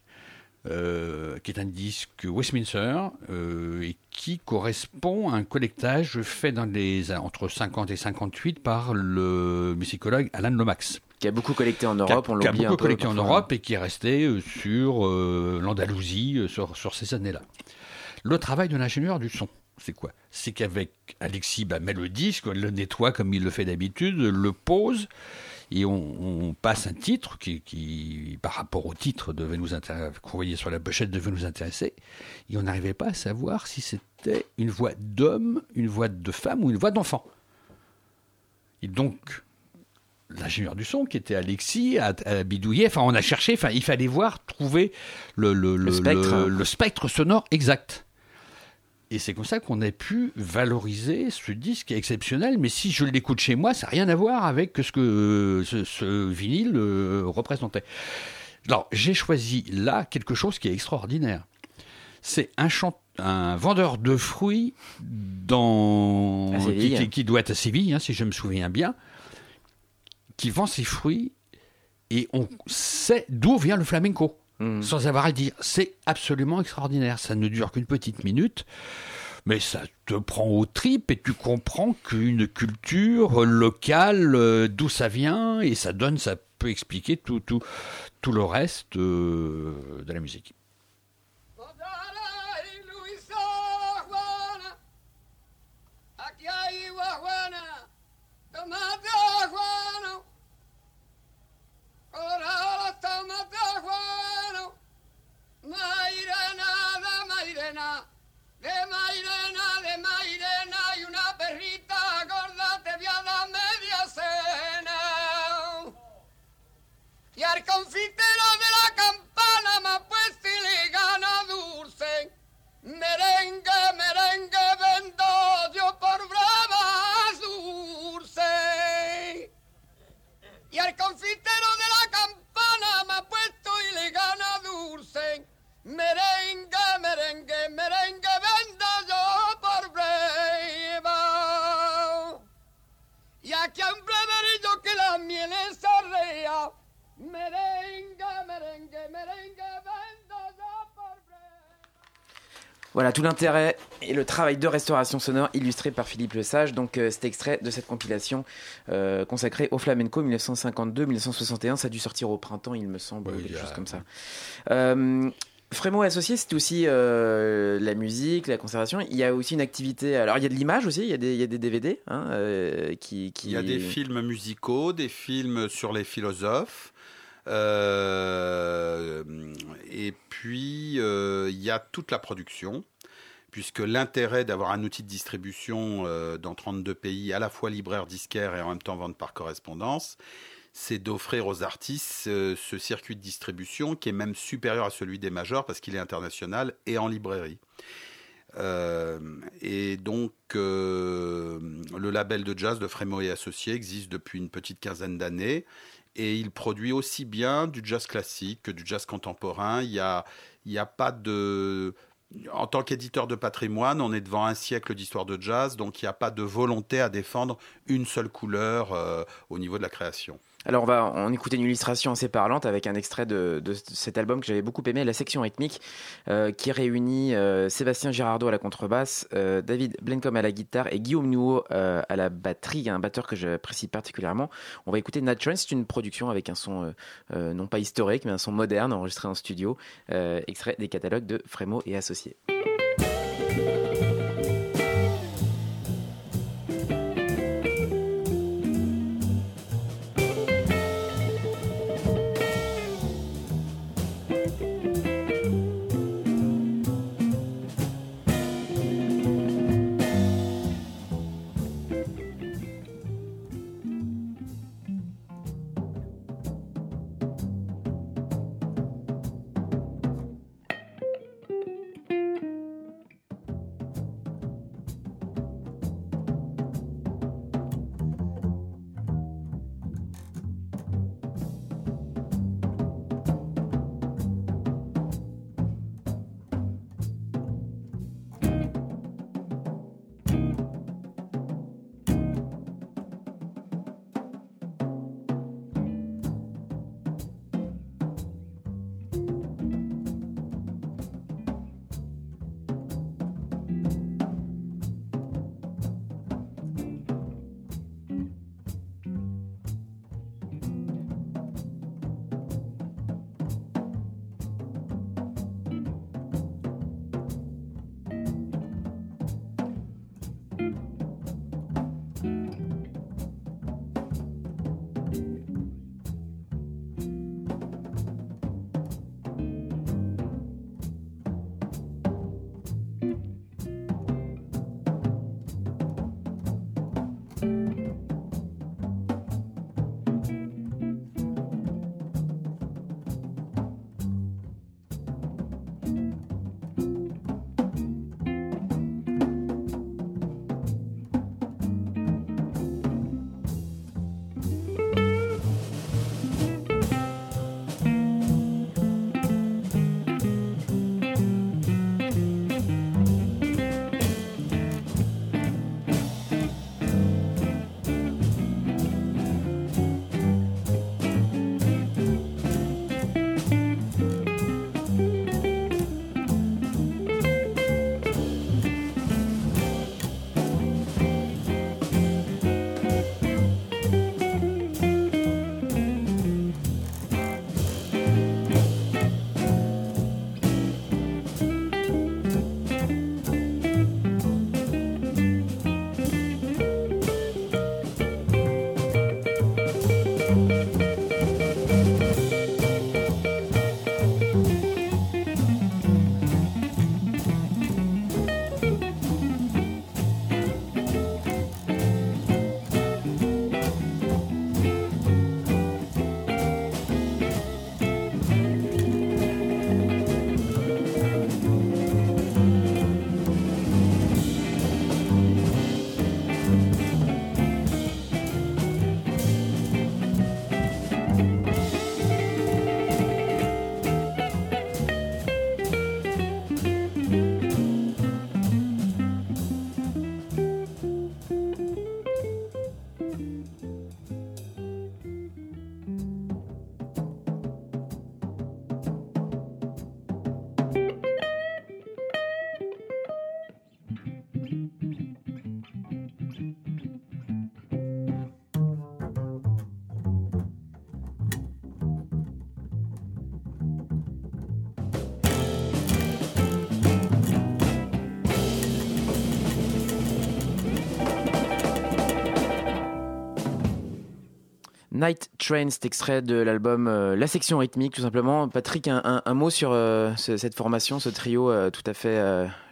euh, qui est un disque Westminster, euh, et qui correspond à un collectage fait dans les, entre 50 et 58 par le musicologue Alan Lomax Qui a beaucoup collecté en qui a- Europe. on qui a beaucoup un peu. collecté en. Europe et qui est resté euh, sur euh, l'Andalousie euh, sur, sur ces années-là. Le travail de l'ingénieur du son, c'est quoi? C'est qu'avec Alexis, bah, met le disque, le nettoie comme il le fait d'habitude, le pose, et on, on passe un titre qui, qui, par rapport au titre devait nous qu'on voyait sur la pochette, devait nous intéresser, et on n'arrivait pas à savoir si c'était une voix d'homme, une voix de femme ou une voix d'enfant. Et donc, l'ingénieur du son qui était Alexis a, a bidouillé. Enfin, on a cherché. Enfin, il fallait voir, trouver le, le, le- spectre. le- spectre sonore exact. Et c'est comme ça qu'on a pu valoriser ce disque exceptionnel. Mais si je l'écoute chez moi, ça n'a rien à voir avec ce que ce, ce vinyle euh, représentait. Alors, j'ai choisi là quelque chose qui est extraordinaire. C'est un, vendeur de fruits dans À qui doit être à Séville, hein, si je me souviens bien, qui vend ses fruits et on sait d'où vient le flamenco Mm. sans avoir à le dire. C'est absolument extraordinaire. Ça ne dure qu'une petite minute, mais ça te prend aux tripes et tu comprends qu'une culture locale, euh, d'où ça vient, et ça donne, ça peut expliquer tout, tout, tout le reste euh, de la musique. De mairena, de mairena, y una perrita gorda te voy a dar media cena. Y al confitero de Voilà tout l'intérêt et le travail de restauration sonore illustré par Philippe Le Sage. Donc euh, cet extrait de cette compilation euh, consacrée au flamenco 1952-1961, ça a dû sortir au printemps, il me semble, Oui, quelque a- chose comme ça. Euh, Frémo et Associés, c'est aussi euh, la musique, la conservation. Il y a aussi une activité. Alors, il y a de l'image aussi, il y a des, il y a des DVD hein, euh, qui, qui- Il y a des films musicaux, des films sur les philosophes. Euh, et puis, euh, il y a toute la production, puisque l'intérêt d'avoir un outil de distribution euh, dans 32 pays, à la fois libraire, disquaire et en même temps vente par correspondance, c'est d'offrir aux artistes euh, ce circuit de distribution qui est même supérieur à celui des majors parce qu'il est international et en librairie. Et donc, le label de jazz de Frémo et Associés existe depuis une petite quinzaine d'années et il produit aussi bien du jazz classique que du jazz contemporain. Il n'y a, y a pas de. En tant qu'éditeur de patrimoine, on est devant un siècle d'histoire de jazz, donc il n'y a pas de volonté à défendre une seule couleur euh, au niveau de la création. Alors on va en écouter une illustration assez parlante avec un extrait de, de cet album que j'avais beaucoup aimé, la section rythmique, euh, qui réunit euh, Sébastien Girardot à la contrebasse, euh, David Blencom à la guitare et Guillaume euh, à la batterie, un batteur que j'apprécie particulièrement. On va écouter Nat Jones, c'est une production avec un son non pas historique mais un son moderne enregistré en studio, extrait des catalogues de Frémo et Associés. Night Train, cet extrait de l'album euh, La section rythmique, tout simplement. Patrick, un, un- un mot sur euh, ce- cette formation, ce trio euh, tout à fait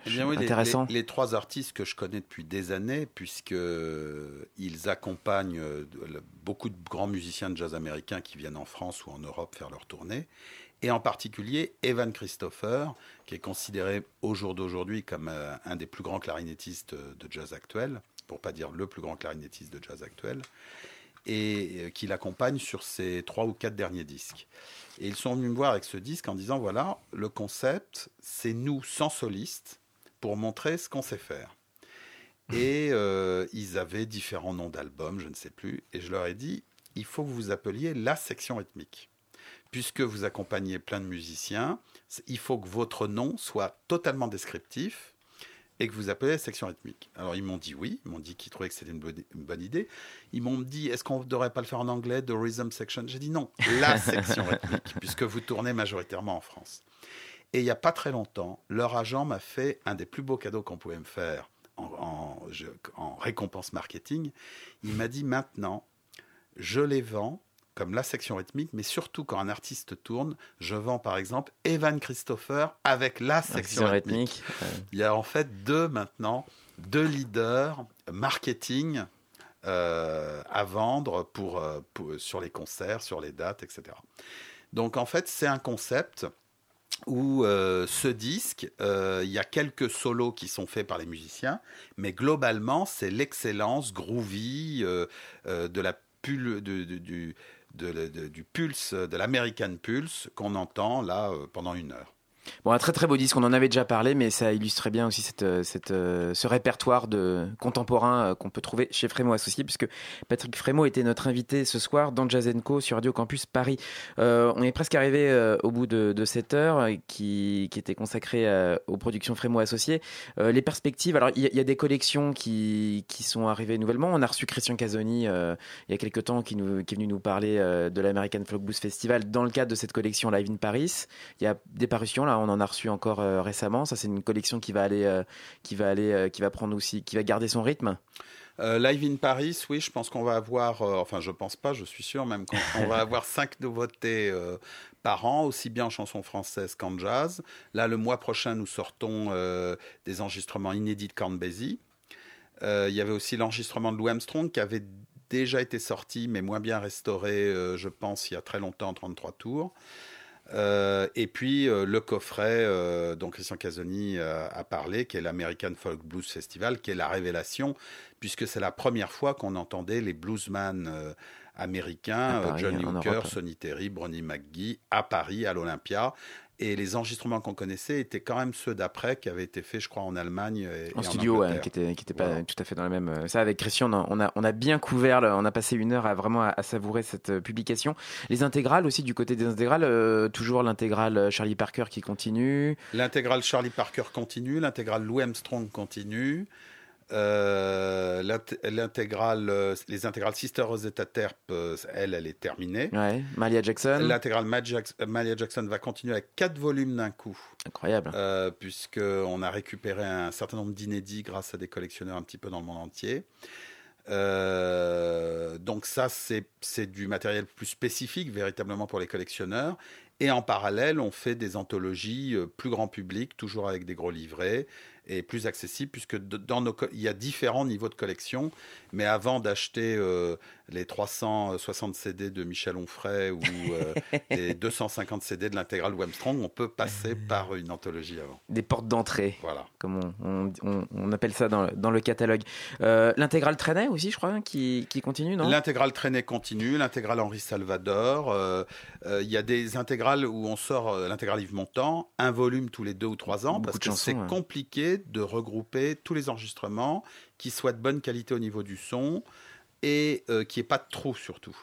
Eh bien oui, les- intéressant. Les, les trois artistes que je connais depuis des années, puisque ils accompagnent beaucoup de grands musiciens de jazz américains qui viennent en France ou en Europe faire leur tournée, et en particulier Evan Christopher, qui est considéré au jour d'aujourd'hui comme un des plus grands clarinettistes de jazz actuel, pour pas dire le plus grand clarinettiste de jazz actuel, et euh, qui l'accompagne sur ses trois ou quatre derniers disques. Et ils sont venus me voir avec ce disque en disant voilà, le concept, c'est nous sans soliste pour montrer ce qu'on sait faire. Et euh, ils avaient différents noms d'albums, je ne sais plus, et je leur ai dit il faut que vous vous appeliez la section rythmique. Puisque vous accompagnez plein de musiciens, il faut que votre nom soit totalement descriptif et que vous appelez section rythmique. Alors ils m'ont dit oui, ils m'ont dit qu'ils trouvaient que c'était une bonne, une bonne idée. Ils m'ont dit est-ce qu'on ne devrait pas le faire en anglais, The Rhythm Section? J'ai dit non, la section rythmique, puisque vous tournez majoritairement en France. Et il n'y a pas très longtemps, leur agent m'a fait un des plus beaux cadeaux qu'on pouvait me faire en, en- je- en récompense marketing. Il m'a dit maintenant, je les vends comme la section rythmique, mais surtout quand un artiste tourne, je vends par exemple Evan Christopher avec la section rythmique. Il y a en fait deux maintenant, deux leaders marketing euh, à vendre pour, euh, pour- sur les concerts, sur les dates, etc. Donc en fait, c'est un concept où euh, ce disque, euh, il y a quelques solos qui sont faits par les musiciens, mais globalement, c'est l'excellence groovy de la pul- de- de- du, de- du pulse, de l'American Pulse qu'on entend là euh, pendant une heure. Bon, un très très beau disque, on en avait déjà parlé, mais ça illustrait bien aussi cette, euh, euh, ce répertoire de contemporain euh, qu'on peut trouver chez Frémo Associé, puisque Patrick Frémo était notre invité ce soir dans Jazz Co sur Radio Campus Paris. On est presque arrivé au bout de, cette heure qui, qui était consacrée aux productions Frémo Associées. Euh, les perspectives, alors il y, a- des collections qui, qui sont arrivées nouvellement. On a reçu Christian Casoni il y a quelques temps qui, nous, qui est venu nous parler de l'American Folk Blues Festival dans le cadre de cette collection Live in Paris. Il y a des parutions là, on en a reçu encore euh, récemment. Ça, c'est une collection qui va aller, euh, qui va aller, euh, qui va prendre aussi, qui va garder son rythme. Live in Paris, oui, je pense qu'on va avoir, enfin je pense pas, je suis sûr même qu'on on va avoir cinq nouveautés par an, aussi bien en chanson française qu'en jazz. Là, le mois prochain, nous sortons des enregistrements inédits de. Euh, Il y avait aussi l'enregistrement de Lou Armstrong qui avait déjà été sorti, mais moins bien restauré, euh, je pense, il y a très longtemps, en 33 tours. Euh, et puis euh, le coffret euh, dont Christian Casoni a parlé, qui est l'American Folk Blues Festival, qui est la révélation, puisque c'est la première fois qu'on entendait les bluesman américains, Paris, Johnny Hooker. Sonny Terry, Bronnie McGee, à Paris, à l'Olympia. Et les enregistrements qu'on connaissait étaient quand même ceux d'après, qui avaient été faits, je crois, en Allemagne et, et En studio, ouais, Angleterre. qui était pas Voilà. tout à fait dans la même. euh, Ça, avec Christian, on a, on bien couvert. on a passé une heure à vraiment à, à savourer cette euh, publication. Les intégrales aussi du côté des intégrales, euh, toujours l'intégrale Charlie Parker qui continue. L'intégrale Charlie Parker continue, l'intégrale Lou Armstrong continue, euh, l'int- l'intégrale, euh, les intégrales Sister Rosetta Terp, euh, elle, elle est terminée. Ouais, Malia Jackson. L'intégrale Malia Jackson va continuer avec quatre volumes d'un coup, Incroyable. euh, puisqu'on a récupéré un certain nombre d'inédits grâce à des collectionneurs un petit peu dans le monde entier. Euh, donc ça, c'est du matériel plus spécifique, véritablement pour les collectionneurs. Et en parallèle, on fait des anthologies plus grand public, toujours avec des gros livrets et plus accessibles, puisque de- dans nos il y a différents niveaux de collection. Mais avant d'acheter euh, les 360 CD de Michel Onfray ou euh, les 250 CD de l'intégrale Armstrong, on peut passer par une anthologie avant. Des portes d'entrée, Voilà. comme on, on, on- appelle ça dans, dans le catalogue. Euh, l'intégrale Trenet aussi, je crois, hein, qui, qui continue, non? L'intégrale traînée continue, l'intégrale Henri Salvador. Il y a des intégrales où on sort l'intégrale Yves Montand, un volume tous les deux ou trois ans, Beaucoup parce que c'est ouais. compliqué de regrouper tous les enregistrements, qui soient de bonne qualité au niveau du son et euh, qui n'y pas de trous surtout.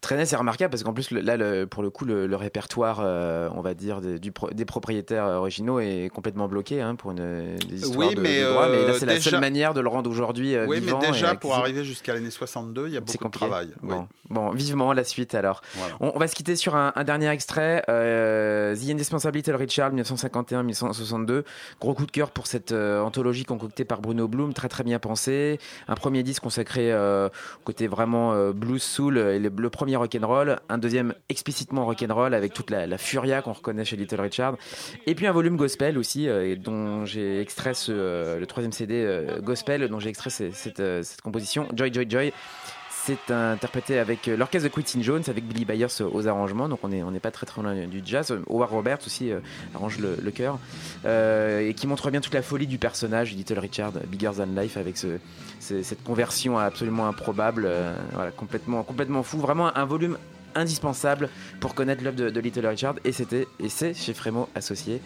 Trenet, c'est remarquable parce qu'en plus, le- là, le- pour le coup, le, le répertoire, euh, on va dire, des, du pro- des propriétaires originaux est complètement bloqué hein, pour une, des histoires Oui, de, mais, de. Mais là, euh, c'est la déjà- seule manière de le rendre aujourd'hui euh, oui, vivant. mais et déjà, pour accessible. arriver jusqu'à l'année 62, il y a beaucoup de travail. oui. Bon, bon, vivement la suite alors. Voilà. On, on va se quitter sur un, un dernier extrait. Euh, The Indispensable Little Richard, 1951-1962. Gros coup de cœur pour cette euh, anthologie concoctée par Bruno Bloom, très très bien pensée. Un premier disque consacré euh, au côté vraiment euh, blues soul et le, le premier rock'n'roll, un deuxième explicitement rock'n'roll avec toute la, furia qu'on reconnaît chez Little Richard, et puis un volume gospel aussi, euh, dont j'ai extrait ce, euh, le troisième CD euh, gospel, dont j'ai extrait ce- cette, cette composition, Joy Joy Joy. C'est interprété avec euh, l'orchestre de Quincy Jones, avec Billy Byers aux arrangements, donc on n'est pas très très loin du jazz. Howard Roberts aussi euh, arrange le, le chœur, euh, et qui montre bien toute la folie du personnage, Little Richard, Bigger Than Life, avec ce, ce- cette conversion absolument improbable, voilà, complètement, complètement fou. Vraiment un volume indispensable pour connaître l'œuvre de, de Little Richard, et c'était et c'est chez Frémo Associé.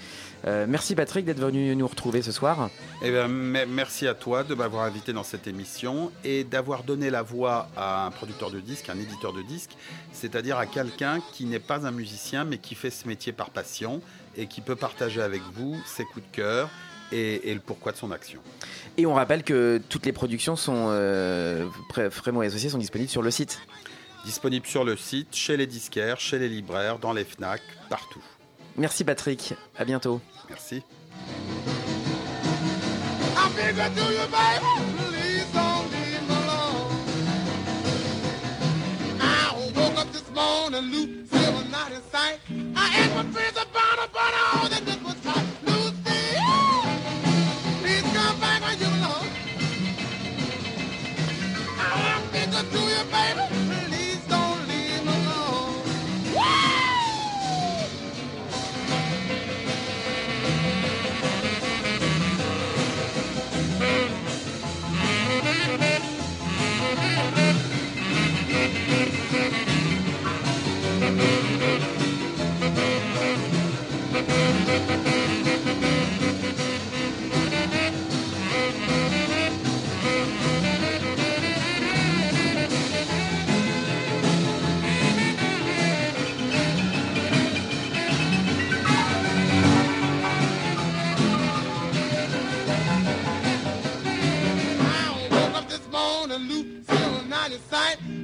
Euh, merci Patrick d'être venu nous retrouver ce soir. Eh me- merci à toi de m'avoir invité dans cette émission et d'avoir donné la voix à un producteur de disques, un éditeur de disques, c'est-à-dire à quelqu'un qui n'est pas un musicien mais qui fait ce métier par passion et qui peut partager avec vous ses coups de cœur et, et le pourquoi de son action. Et on rappelle que toutes les productions sont euh, Frémo et Associés sont disponibles sur le site. Disponible sur le site, chez les disquaires, chez les libraires, dans les FNAC, partout. Merci Patrick, à bientôt. Merci. Morning, Luke, silver in sight. I my all that was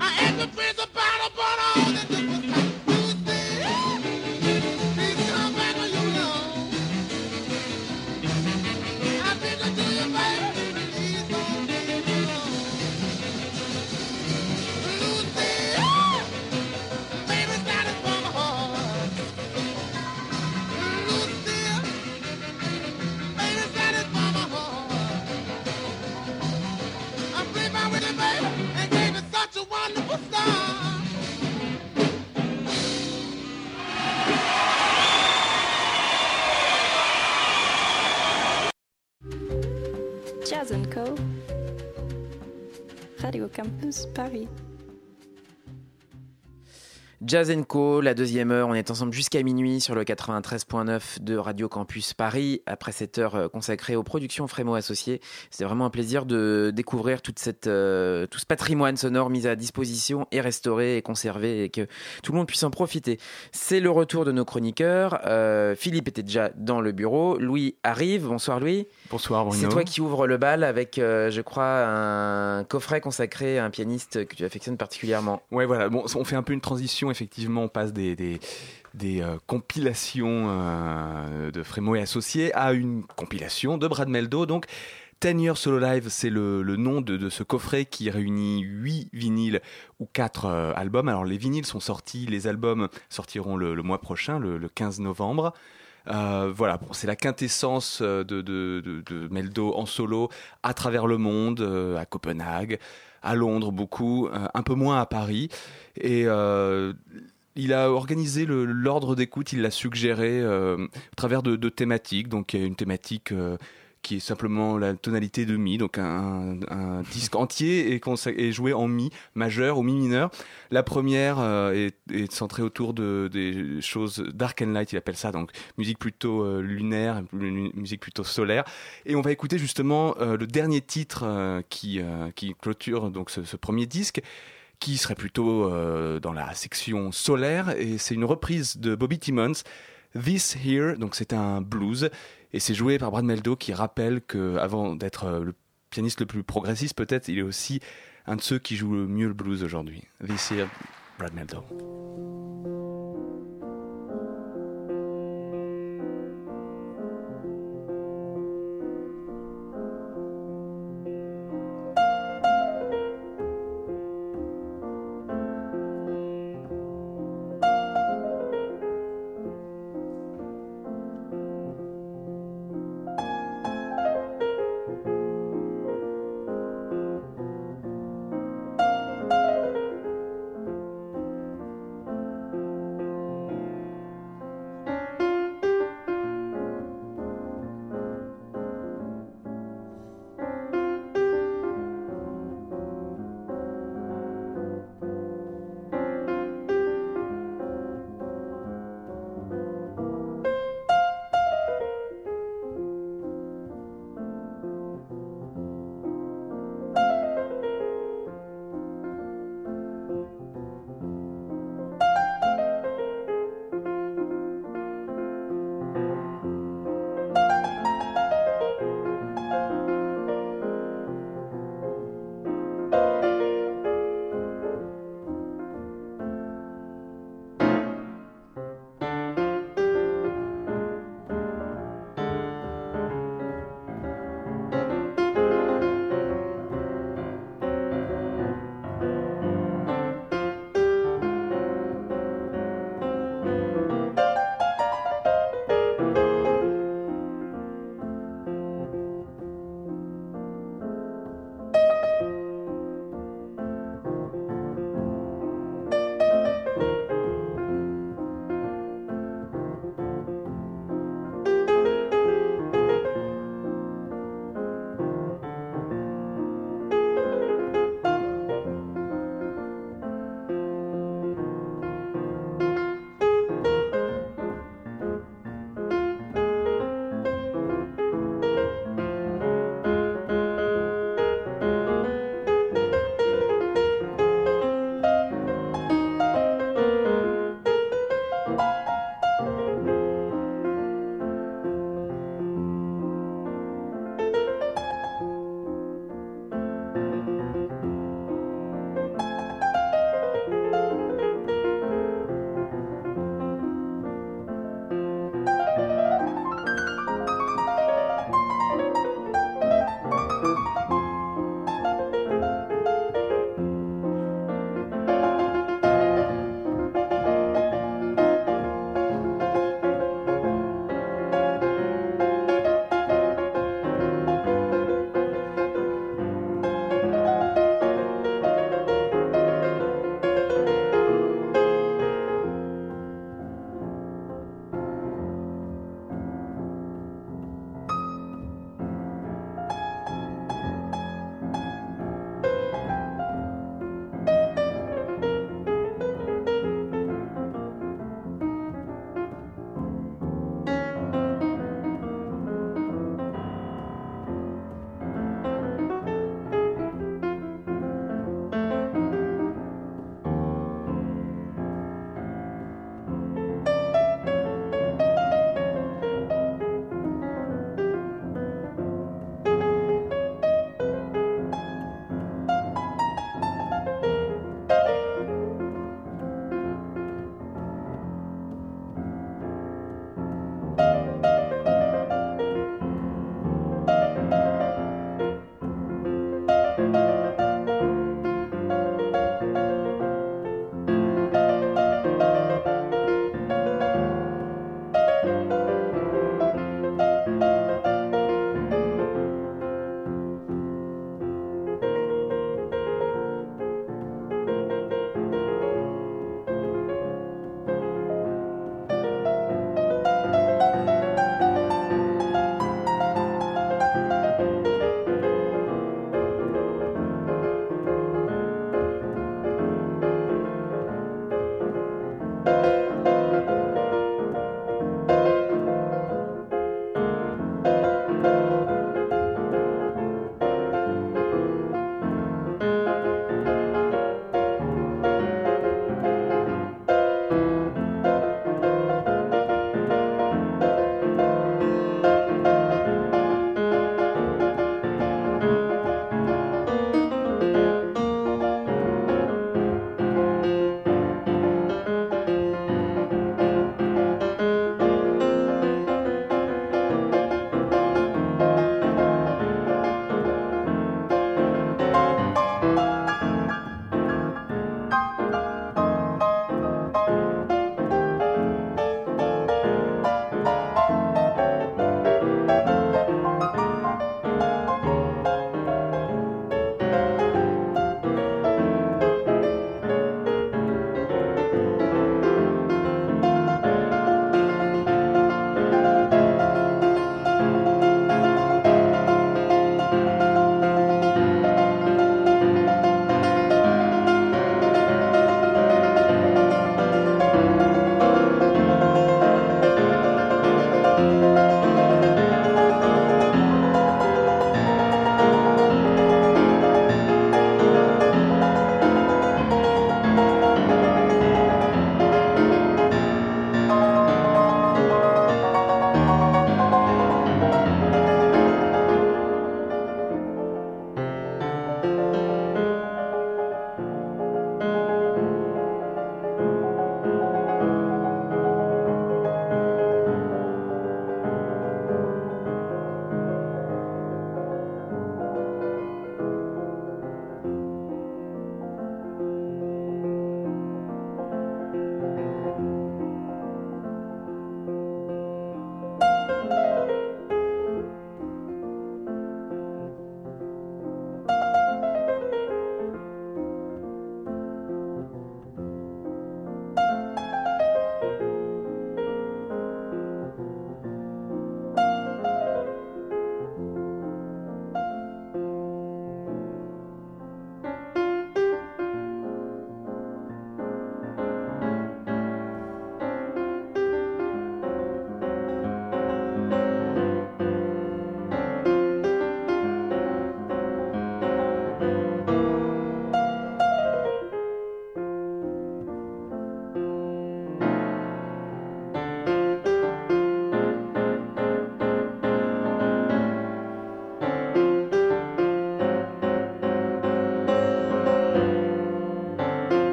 I asked the prince about her, but Jazz Co, la deuxième heure, on est ensemble jusqu'à minuit sur le 93.9 de Radio Campus Paris. Après cette heure euh, consacrée aux productions Frémo Associées, c'est vraiment un plaisir de découvrir toute cette, euh, tout ce patrimoine sonore mis à disposition et restauré et conservé et que tout le monde puisse en profiter. C'est le retour de nos chroniqueurs. Euh, Philippe était déjà dans le bureau. Louis arrive. Bonsoir Louis. Bonsoir Bruno. C'est toi qui ouvre le bal avec, euh, je crois, un coffret consacré à un pianiste que tu affectionnes particulièrement. Ouais, voilà. Bon, on fait un peu une transition. Effectivement, on passe des, des, des, euh, compilations euh, de Frémo et Associés à une compilation de Brad Meldo. Donc, 10 Years Solo Live, c'est le, le nom de, de ce coffret qui réunit 8 vinyles ou 4 albums. Alors, les vinyles sont sortis, les albums sortiront le, le mois prochain, le, le 15 novembre. Euh, voilà, c'est la quintessence euh, de, Meldo en solo à travers le monde, euh, à Copenhague, à Londres beaucoup, un peu moins à Paris. Et il a organisé l'ordre d'écoute, il l'a suggéré à travers de, thématiques. Donc il y a une thématique qui est simplement la tonalité de mi, donc un, un disque entier est, consa- est joué en mi majeur ou mi mineur. La première euh, est, est centrée autour de des choses dark and light, il appelle ça, donc musique plutôt euh, lunaire, mu- musique plutôt solaire. Et on va écouter justement euh, le dernier titre qui, qui clôture donc ce, ce premier disque qui serait plutôt dans la section solaire et c'est une reprise de Bobby Timmons This Here donc c'est un blues et c'est joué par Brad Meldo qui rappelle que avant d'être euh, le pianiste le plus progressiste peut-être il est aussi un de ceux qui joue le mieux le blues aujourd'hui. This Here Brad Meldo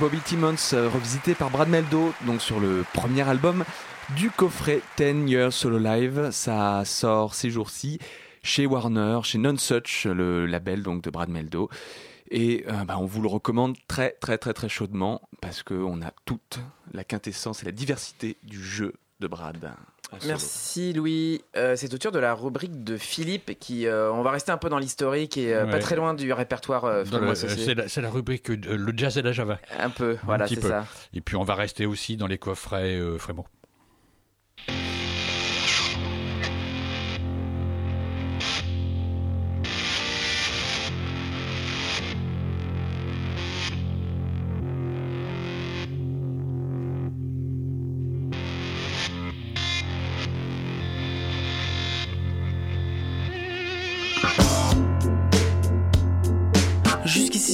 Bobby Timmons euh, revisité par Brad Meldo, donc sur le premier album du coffret 10 Years Solo Live. Ça sort ces jours-ci chez Warner, chez Nonsuch, le label donc de Brad Meldo. Et euh, bah, on vous le recommande très très très très chaudement parce qu'on a toute la quintessence et la diversité du jeu de Brad. Merci Louis. Euh, c'est au tour de la rubrique de Philippe qui, euh, on va rester un peu dans l'historique et euh, pas très loin du répertoire. C'est la, rubrique le jazz et la java. Un peu, voilà, c'est ça. Et puis on va rester aussi dans les coffrets Frémo.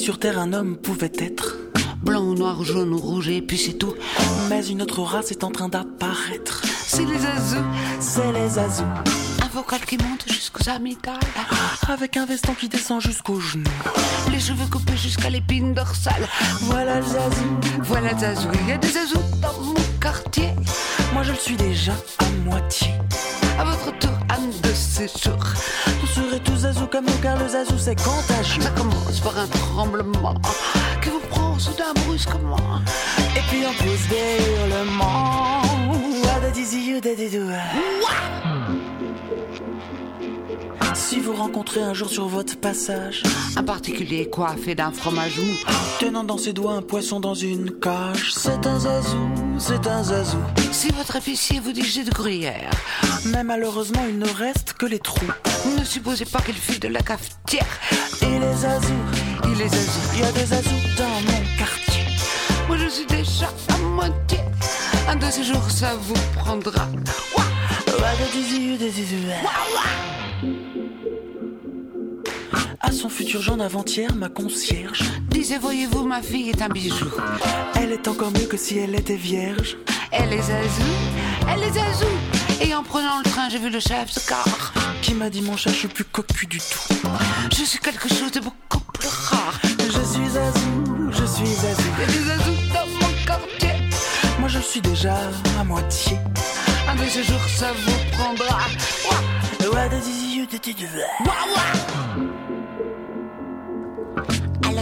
Sur Terre, un homme pouvait être blanc ou noir, jaune ou rouge, et puis c'est tout. Mais une autre race est en train d'apparaître. C'est les azous, c'est les azous. Un vocal qui monte jusqu'aux amygdales. Avec un veston qui descend jusqu'aux genoux. Les cheveux coupés jusqu'à l'épine dorsale. Voilà le zazou, voilà le zazou. Il y a des azous dans mon quartier. Moi je le suis déjà à moitié. À votre tour, âme de séjour. Vous serez tous zazou comme nous car le zazou c'est contagieux. Ça commence par un tremblement qui vous prend soudain brusquement. Et puis on pousse des hurlements. Ah, da, di, zi, da, di, dou. Si vous rencontrez un jour sur votre passage un particulier coiffé d'un fromage mou, tenant dans ses doigts un poisson dans une cage, c'est un zazou, c'est un zazou. Si votre épicier vous dit j'ai de gruyère, mais malheureusement il ne reste que les trous. Ne supposez pas qu'il fut de la cafetière. Et les zazous, il les zazous, il y a des zazous dans mon quartier. Moi je suis déjà à moitié. Un de ces jours ça vous prendra. Ouah. Ouah, di, dou. À son futur genre avant-hier, ma concierge disait Voyez-vous, ma fille est un bijou. Elle est encore mieux que si elle était vierge. Elle est zazou, elle est zazou. Et en prenant le train, j'ai vu le chef de car qui m'a dit Mon chat, je suis plus cocu du tout. Je suis quelque chose de beaucoup plus rare. Je suis zazou, je suis zazou. Il y a des zazous dans mon quartier. Moi, je suis déjà à moitié. Un de ces jours, ça vous prendra. Ouah. Ouah,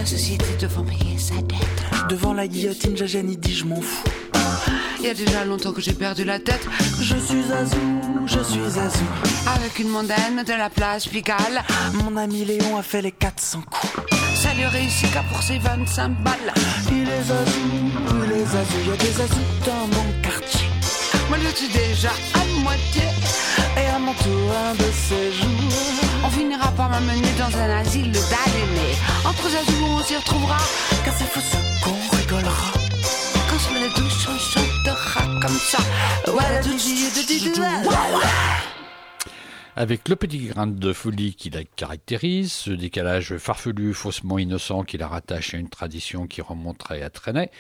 la société devant payer sa dette. Devant la guillotine, Jajani dit je m'en fous. Il y a déjà longtemps que j'ai perdu la tête. Je suis Azou, je suis Azou. Avec une mondaine de la place Pigalle. Mon ami Léon a fait les 400 coups. Ça lui réussit qu'à pour ses 25 balles. Il est Azou, il est Azou. Il y a des Azous dans mon quartier. Moi je suis déjà à moitié. Et à mon tour, un de ces jours. On finira par m'amener dans un asile d'aliénés. Entre Zazou, on s'y retrouvera. Car c'est fou ce qu'on rigolera. Quand sur la douche, on chantera comme ça. Voilà, tout Avec le petit grain de folie qui la caractérise, ce décalage farfelu, faussement innocent qui la rattache à une tradition qui remonterait à Trenet,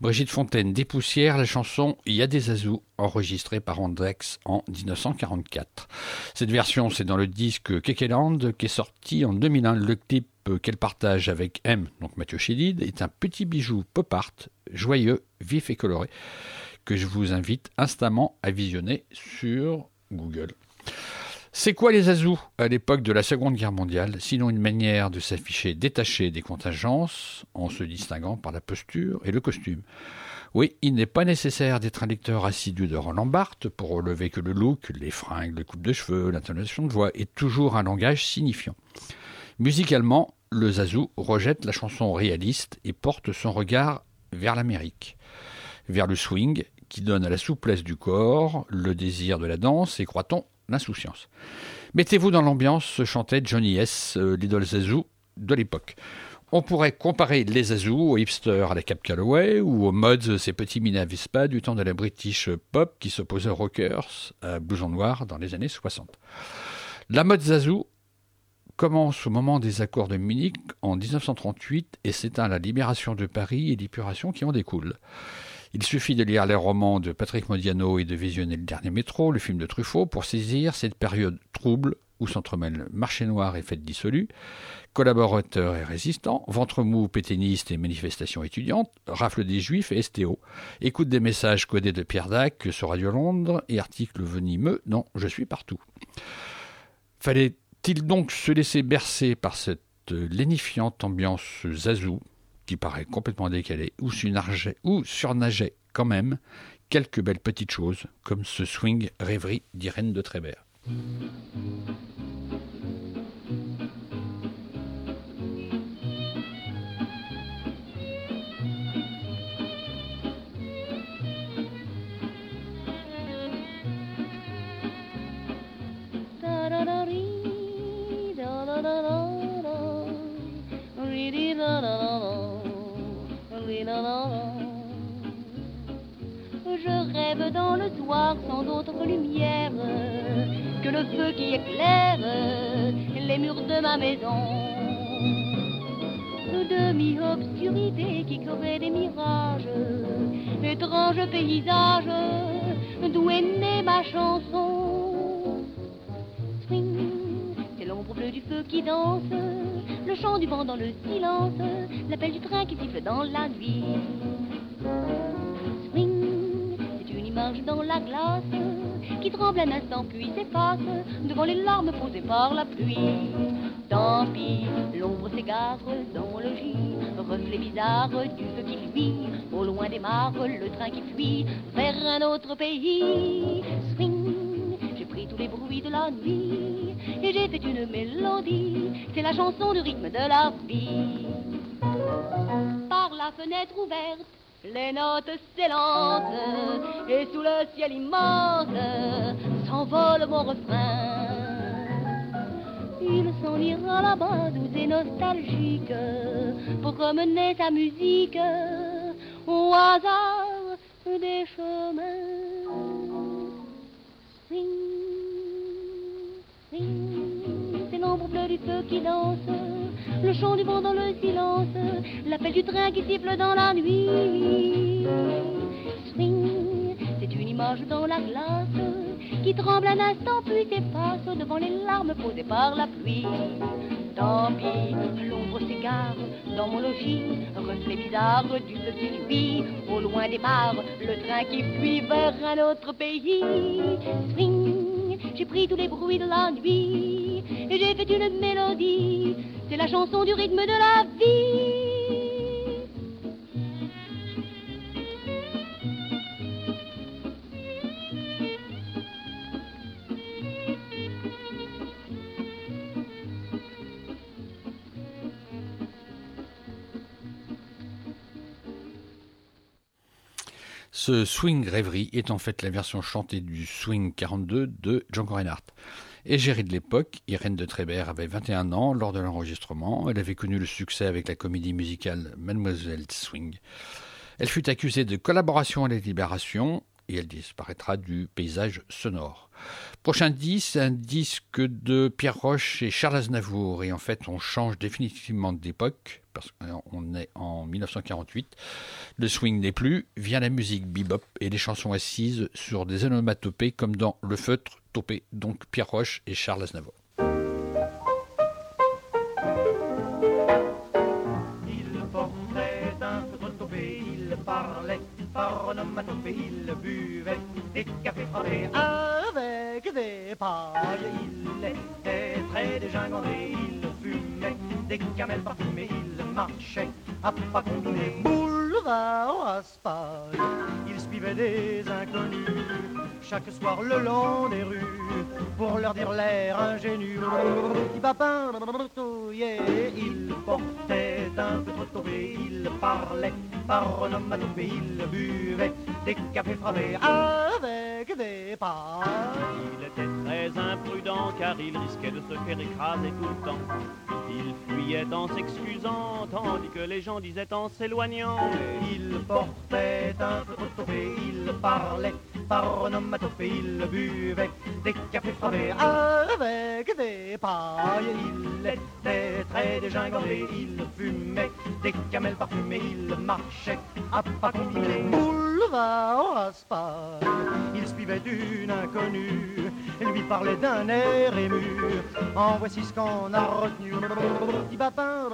Brigitte Fontaine dépoussière la chanson Il y a des azous, enregistrée par Andrex en 1944. Cette version, c'est dans le disque Kekeland qui est sorti en 2001. Le clip qu'elle partage avec M, donc Mathieu Chédid, est un petit bijou pop art, joyeux, vif et coloré, que je vous invite instamment à visionner sur Google. C'est quoi les azous à l'époque de la Seconde Guerre mondiale, sinon une manière de s'afficher détaché des contingences, en se distinguant par la posture et le costume? Oui, il n'est pas nécessaire d'être un lecteur assidu de Roland Barthes pour relever que le look, les fringues, les coupes de cheveux, l'intonation de voix est toujours un langage signifiant. Musicalement, le zazou rejette la chanson réaliste et porte son regard vers l'Amérique, vers le swing qui donne à la souplesse du corps le désir de la danse et, croit-on, l'insouciance. Mettez-vous dans l'ambiance, chantait Johnny S., euh, l'idole zazou de l'époque. On pourrait comparer les zazous aux hipsters à la Cap Calloway ou aux mods, ces petits mini Vespa du temps de la British pop qui s'opposaient aux rockers à blouson noir dans les années 60. La mode zazou commence au moment des accords de Munich en 1938 et s'éteint à la libération de Paris et l'épuration qui en découle. Il suffit de lire les romans de Patrick Modiano et de visionner le dernier métro, le film de Truffaut, pour saisir cette période trouble où s'entremêlent marché noir et fête dissolue, Collaborateurs et résistants, ventre mou, péténiste et manifestations étudiantes, rafle des juifs et STO, écoute des messages codés de Pierre Dac sur Radio Londres et articles venimeux dans Je suis partout. Fallait-il donc se laisser bercer par cette lénifiante ambiance zazou paraît complètement décalée ou surnageait, surnageait quand même quelques belles petites choses comme ce swing rêverie d'Irène de Trébert. Je rêve dans le soir sans autre lumière que le feu qui éclaire les murs de ma maison. Demi-obscurité qui crée des mirages, étrange paysage d'où est née ma chanson. L'ombre bleue du feu qui danse, le chant du vent dans le silence, l'appel du train qui siffle dans la nuit. Swing, c'est une image dans la glace qui tremble un instant puis s'efface devant les larmes posées par la pluie. Tant pis, l'ombre s'égare dans mon logis, reflet bizarre du feu qui fuit, au loin démarre le train qui fuit vers un autre pays. Tous les bruits de la nuit et j'ai fait une mélodie, c'est la chanson du rythme de la vie. Par la fenêtre ouverte, les notes s'élancent et sous le ciel immense s'envole mon refrain. Il s'en ira là-bas doux et nostalgique pour promener sa musique au hasard des chemins. C'est l'ombre bleue du feu qui danse, le chant du vent dans le silence, l'appel du train qui siffle dans la nuit. Swing, c'est une image dans la glace qui tremble un instant puis s'efface devant les larmes posées par la pluie. Tant pis, l'ombre s'égare dans mon logis, reflet bizarre du feu qui au loin démarre le train qui fuit vers un autre pays. J'ai pris tous les bruits de la nuit et j'ai fait une mélodie, c'est la chanson du rythme de la vie. Ce swing rêverie est en fait la version chantée du swing 42 de Django Reinhardt. Égérie de l'époque, Irène de Trébert avait 21 ans lors de l'enregistrement. Elle avait connu le succès avec la comédie musicale Mademoiselle Swing. Elle fut accusée de collaboration à la Libération et elle disparaîtra du paysage sonore. Prochain disque, un disque de Pierre Roche et Charles Aznavour. Et en fait, on change définitivement d'époque, parce qu'on est en 1948. Le swing n'est plus, vient la musique bebop et les chansons assises sur des onomatopées comme dans Le Feutre topé, donc Pierre Roche et Charles Aznavour. Il parlait il buvait des cafés avec des pailles. Il était très dégingandé, il fumait des camels parfumés, il marchait à pas combinés, boulevard Raspail. Il suivait des inconnus chaque soir le long des rues pour leur dire l'air ingénu. Il portait un peu trop tombé, il parlait par onomatopée, il buvait des cafés frappés avec des pailles. Il était très imprudent car il risquait de se faire écraser tout le temps. Il fuyait en s'excusant, tandis que les gens disaient en s'éloignant. Il portait un peu trop tombé, il parlait par il buvait des cafés frappés avec des pailles. Il était très dégingandé, il fumait des camels parfumés, il marchait à pas combinés, boulevard Raspail. Il suivait une inconnue lui parlait d'un air ému. En voici ce qu'on a retenu. Petit papin.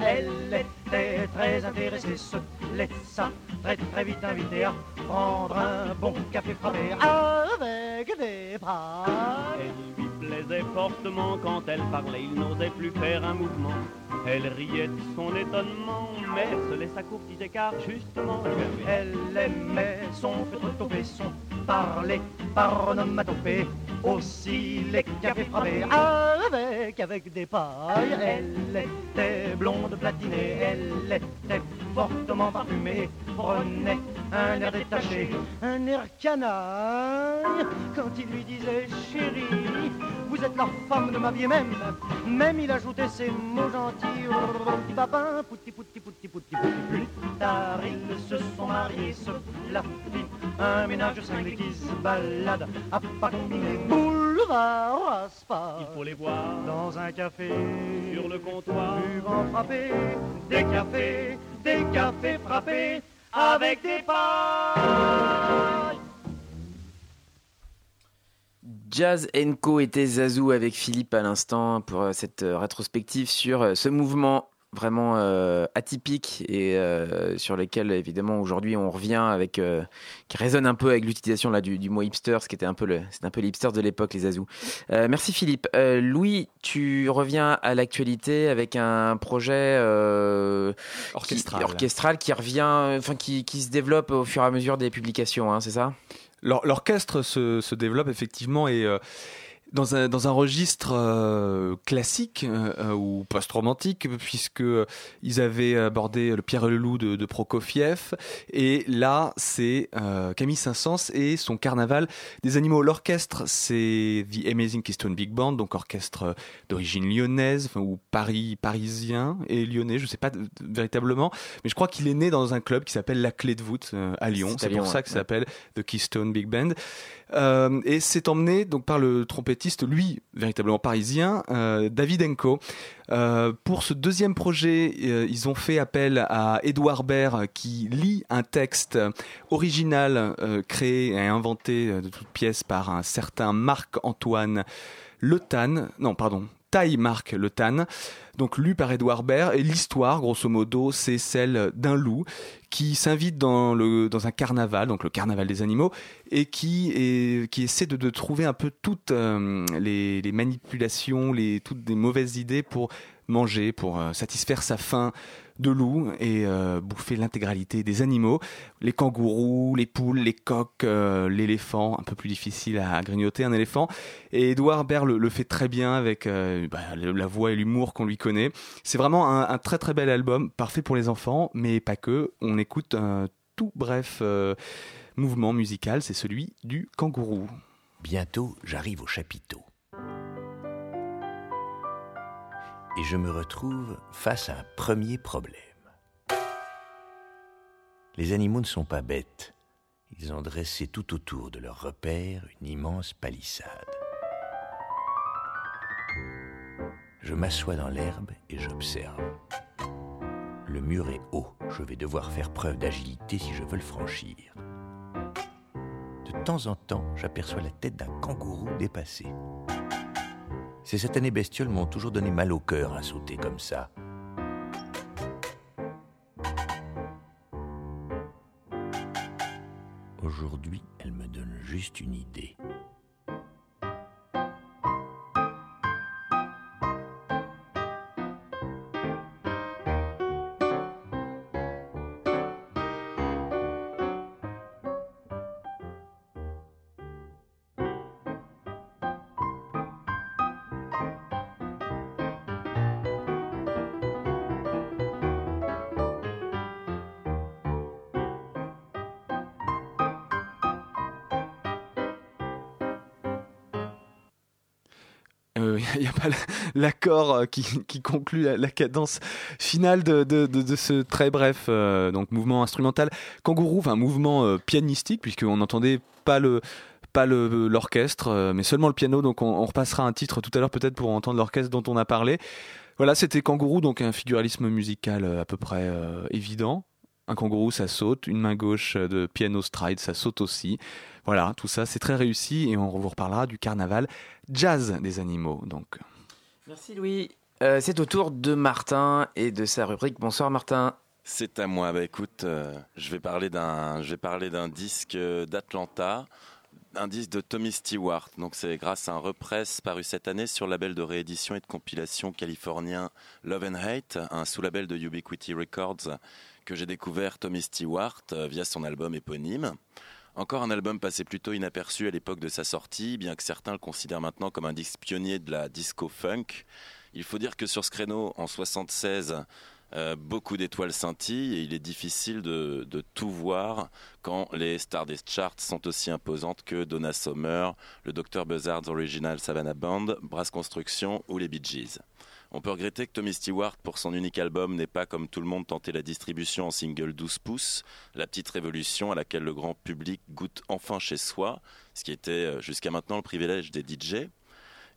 Elle était très intéressée, se laissa très très vite inviter à prendre un bon café frappé avec des pailles. Elle lui plaisait fortement quand elle parlait, il n'osait plus faire un mouvement. Elle riait de son étonnement, mais se laissa courtiser car justement Elle aimait son feutre topé, son parler par onomatopée. Aussi les cafés frappés avec, avec des pailles. Elle était blonde platinée, elle était fortement parfumée. Prenait un air détaché, un air canaille. Quand il lui disait chérie, vous êtes la femme de ma vie même. Même il ajoutait ces mots gentils. Petit papin, pouti pouti pouti pouti pouti. Plus tard ils se sont mariés, la fit un ménage cinglé qui se balade à pas combiner. Boulevard Raspa. Il faut les voir dans un café sur le comptoir. Buvant frapper des cafés, des cafés frappés avec des pailles. Jazz Co était Zazou avec Philippe à l'instant pour euh, cette euh, rétrospective sur euh, ce mouvement vraiment euh, atypique et euh, sur lequel évidemment aujourd'hui on revient avec euh, qui résonne un peu avec l'utilisation là du, du mot hipster ce qui était un peu le c'est un peu les hipsters de l'époque les Zazou. Euh, merci Philippe. Louis, tu reviens à l'actualité avec un projet Orchestral. qui, orchestral qui revient enfin qui, qui se développe au fur et à mesure des publications hein, c'est ça? L'or- L'orchestre se, se développe effectivement et dans un, dans un registre euh, classique euh, euh, ou post-romantique, puisque ils avaient abordé le Pierre et le Loup de, de Prokofiev, et là c'est euh, Camille Saint-Saëns et son Carnaval des animaux. L'orchestre c'est The Amazing Keystone Big Band, donc orchestre d'origine lyonnaise enfin, ou Paris parisien et lyonnais, je sais pas véritablement, mais je crois qu'il est né dans un club qui s'appelle La Clé de voûte euh, à Lyon. C'est pour Lyon, ça ouais. que ça s'appelle The Keystone Big Band. Euh, et c'est emmené donc par le lui, véritablement parisien, euh, David Enko. Euh, pour ce deuxième projet, euh, ils ont fait appel à Edouard Baird qui lit un texte original créé et inventé de toutes pièces par un certain Marc-Antoine Le Tan. Non, pardon. Taille Marc Le Tan, donc lu par Edouard Baird. Et l'histoire, grosso modo, c'est celle d'un loup qui s'invite dans, un carnaval, donc le carnaval des animaux, et qui, qui essaie de, trouver un peu toutes euh, les, les manipulations, les, toutes des mauvaises idées pour manger, pour euh, satisfaire sa faim de loup et euh, bouffer l'intégralité des animaux. Les kangourous, les poules, les coqs, euh, l'éléphant, un peu plus difficile à, grignoter un éléphant. Et Edouard Baird le, fait très bien avec bah, la voix et l'humour qu'on lui connaît. C'est vraiment un, un très très bel album, parfait pour les enfants, mais pas que. On écoute un tout bref mouvement musical, c'est celui du kangourou. Bientôt, j'arrive au chapiteau. Et je me retrouve face à un premier problème. Les animaux ne sont pas bêtes. Ils ont dressé tout autour de leur repère une immense palissade. Je m'assois dans l'herbe et j'observe. Le mur est haut. Je vais devoir faire preuve d'agilité si je veux le franchir. De temps en temps, j'aperçois la tête d'un kangourou dépassé. Ces satanées bestioles m'ont toujours donné mal au cœur à sauter comme ça. Aujourd'hui, elles me donnent juste une idée. L'accord euh, qui, conclut la, cadence finale de, ce très bref euh, mouvement instrumental kangourou, enfin mouvement euh, pianistique puisqu'on n'entendait pas le pas l'orchestre euh, mais seulement le piano donc on, repassera un titre tout à l'heure peut-être pour entendre l'orchestre dont on a parlé voilà c'était kangourou donc un figuralisme musical à peu près évident un kangourou, ça saute. Une main gauche de piano stride, ça saute aussi. Voilà, tout ça, c'est très réussi et on vous reparlera du carnaval jazz des animaux. Donc, Merci Louis. Euh, c'est au tour de Martin et de sa rubrique. Bonsoir Martin. C'est à moi. Bah écoute, euh, je vais parler d'un, je vais parler d'un disque euh, d'Atlanta, un disque de Tommy Stewart. Donc c'est grâce à un repress paru cette année sur le label de réédition et de compilation californien Love and Hate, un sous-label de Ubiquity Records que j'ai découvert Tommy Stewart via son album éponyme. Encore un album passé plutôt inaperçu à l'époque de sa sortie, bien que certains le considèrent maintenant comme un disque pionnier de la disco funk. Il faut dire que sur ce créneau, en 76, euh, beaucoup d'étoiles scintillent et il est difficile de, tout voir quand les stars des charts sont aussi imposantes que Donna Summer, le Dr Buzzard's Original Savannah Band, Brass Construction ou les Bee Gees. On peut regretter que Tommy Stewart, pour son unique album, n'ait pas, comme tout le monde, tenté la distribution en single 12 pouces, la petite révolution à laquelle le grand public goûte enfin chez soi, ce qui était euh, jusqu'à maintenant le privilège des DJ.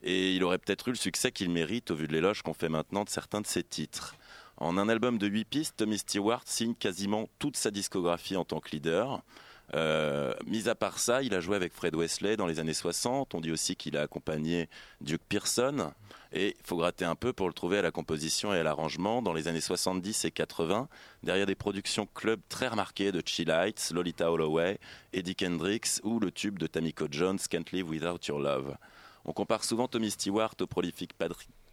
Et il aurait peut-être eu le succès qu'il mérite au vu de l'éloge qu'on fait maintenant de certains de ses titres. En un album de 8 pistes, Tommy Stewart signe quasiment toute sa discographie en tant que leader. Euh, mis à part ça, il a joué avec Fred Wesley dans les années 60. On dit aussi qu'il a accompagné Duke Pearson. Et il faut gratter un peu pour le trouver à la composition et à l'arrangement dans les années 70 et 80, derrière des productions club très remarquées de Chill Lights, Lolita Holloway, Eddie Kendricks ou le tube de Tamiko Jones, Can't Live Without Your Love. On compare souvent Tommy Stewart au prolifique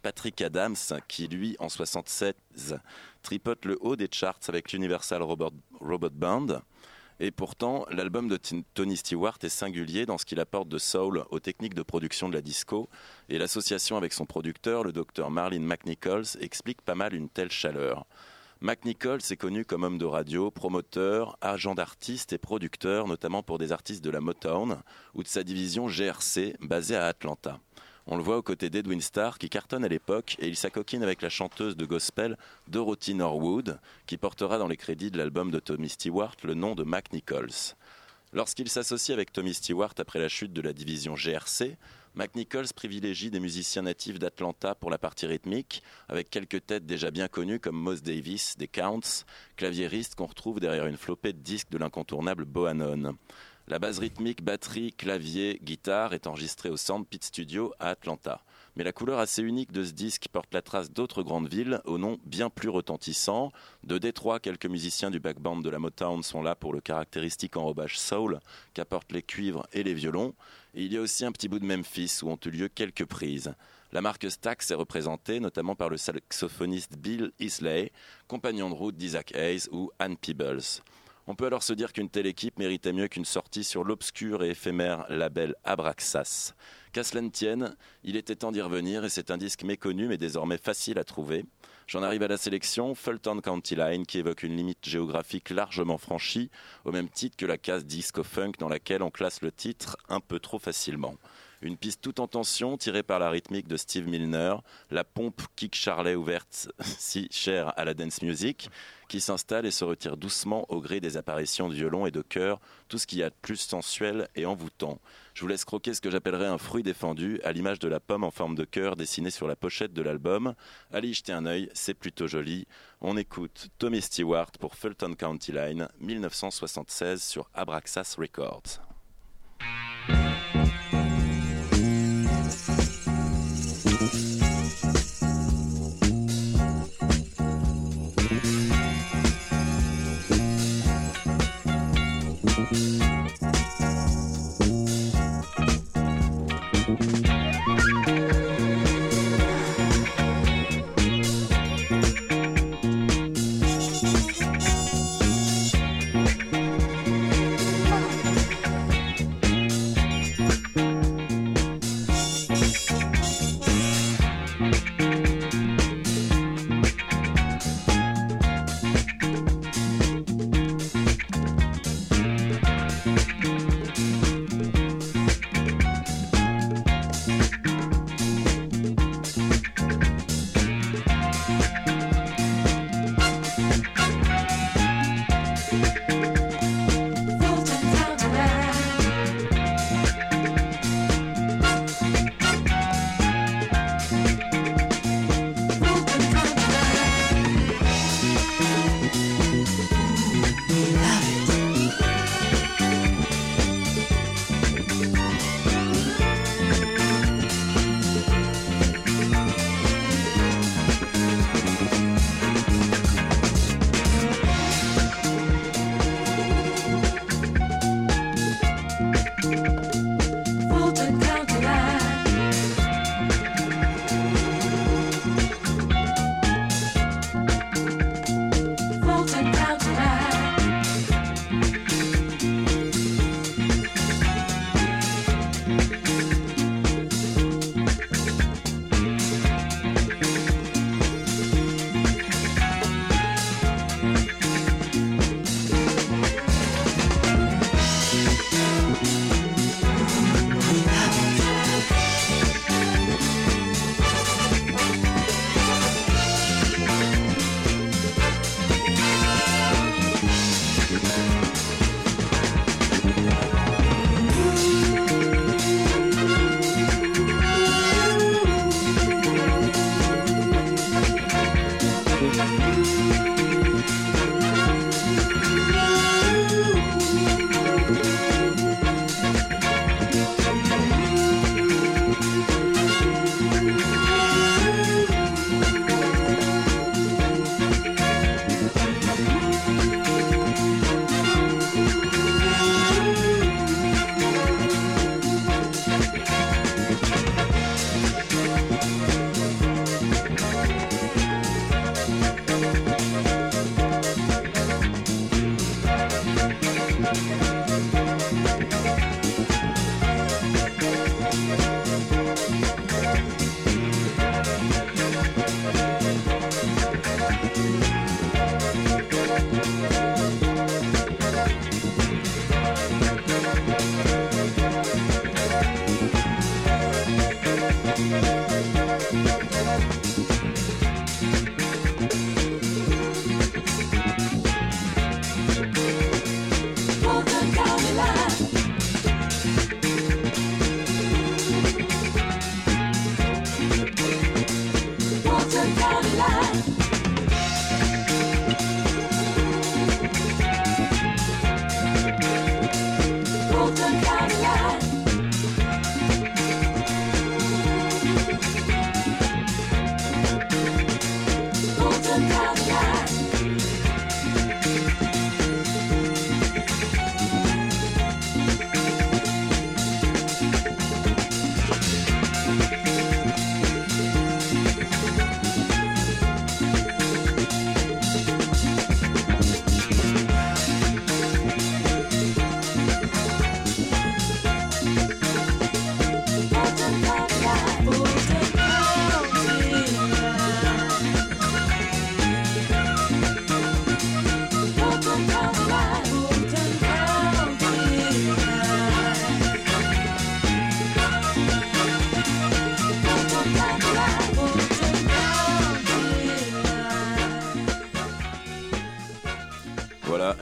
Patrick Adams, qui lui, en 76, tripote le haut des charts avec l'Universal Robot Band. Et pourtant, l'album de Tony Stewart est singulier dans ce qu'il apporte de soul aux techniques de production de la disco, et l'association avec son producteur, le docteur Marlin McNichols, explique pas mal une telle chaleur. McNichols est connu comme homme de radio, promoteur, agent d'artistes et producteur, notamment pour des artistes de la Motown ou de sa division GRC basée à Atlanta. On le voit aux côtés d'Edwin Starr qui cartonne à l'époque et il s'acoquine avec la chanteuse de gospel Dorothy Norwood qui portera dans les crédits de l'album de Tommy Stewart le nom de Mac Nichols. Lorsqu'il s'associe avec Tommy Stewart après la chute de la division GRC, McNichols privilégie des musiciens natifs d'Atlanta pour la partie rythmique, avec quelques têtes déjà bien connues comme Moss Davis, des Counts, claviériste qu'on retrouve derrière une flopée de disques de l'incontournable Bohannon. La base rythmique, batterie, clavier, guitare est enregistrée au Soundpit Studio à Atlanta. Mais la couleur assez unique de ce disque porte la trace d'autres grandes villes au nom bien plus retentissant. De Détroit, quelques musiciens du backband de la Motown sont là pour le caractéristique enrobage soul qu'apportent les cuivres et les violons. Il y a aussi un petit bout de Memphis où ont eu lieu quelques prises. La marque Stax est représentée notamment par le saxophoniste Bill Isley, compagnon de route d'Isaac Hayes ou Ann Peebles. On peut alors se dire qu'une telle équipe méritait mieux qu'une sortie sur l'obscur et éphémère label Abraxas. Qu'à cela ne tienne, il était temps d'y revenir et c'est un disque méconnu mais désormais facile à trouver. J'en arrive à la sélection Fulton County Line qui évoque une limite géographique largement franchie, au même titre que la case disco funk dans laquelle on classe le titre un peu trop facilement. Une piste tout en tension tirée par la rythmique de Steve Milner, la pompe kick Charlet ouverte si chère à la dance music, qui s'installe et se retire doucement au gré des apparitions de violon et de chœur, tout ce qu'il y a de plus sensuel et envoûtant. Je vous laisse croquer ce que j'appellerais un fruit défendu, à l'image de la pomme en forme de cœur dessinée sur la pochette de l'album. Allez jeter un œil, c'est plutôt joli. On écoute Tommy Stewart pour Fulton County Line, 1976 sur Abraxas Records.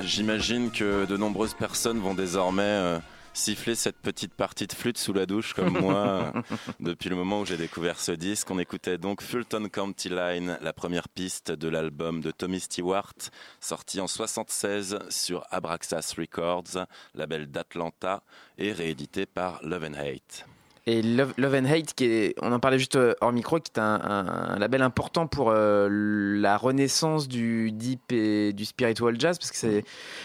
J'imagine que de nombreuses personnes vont désormais euh, siffler cette petite partie de flûte sous la douche comme moi euh, depuis le moment où j'ai découvert ce disque. On écoutait donc Fulton County Line, la première piste de l'album de Tommy Stewart, sorti en 76 sur Abraxas Records, label d'Atlanta et réédité par Love and Hate. Et Love, Love and Hate, qui est, on en parlait juste euh, hors micro, qui est un, un- un label important pour euh, la renaissance du deep et du spiritual jazz, parce que c'est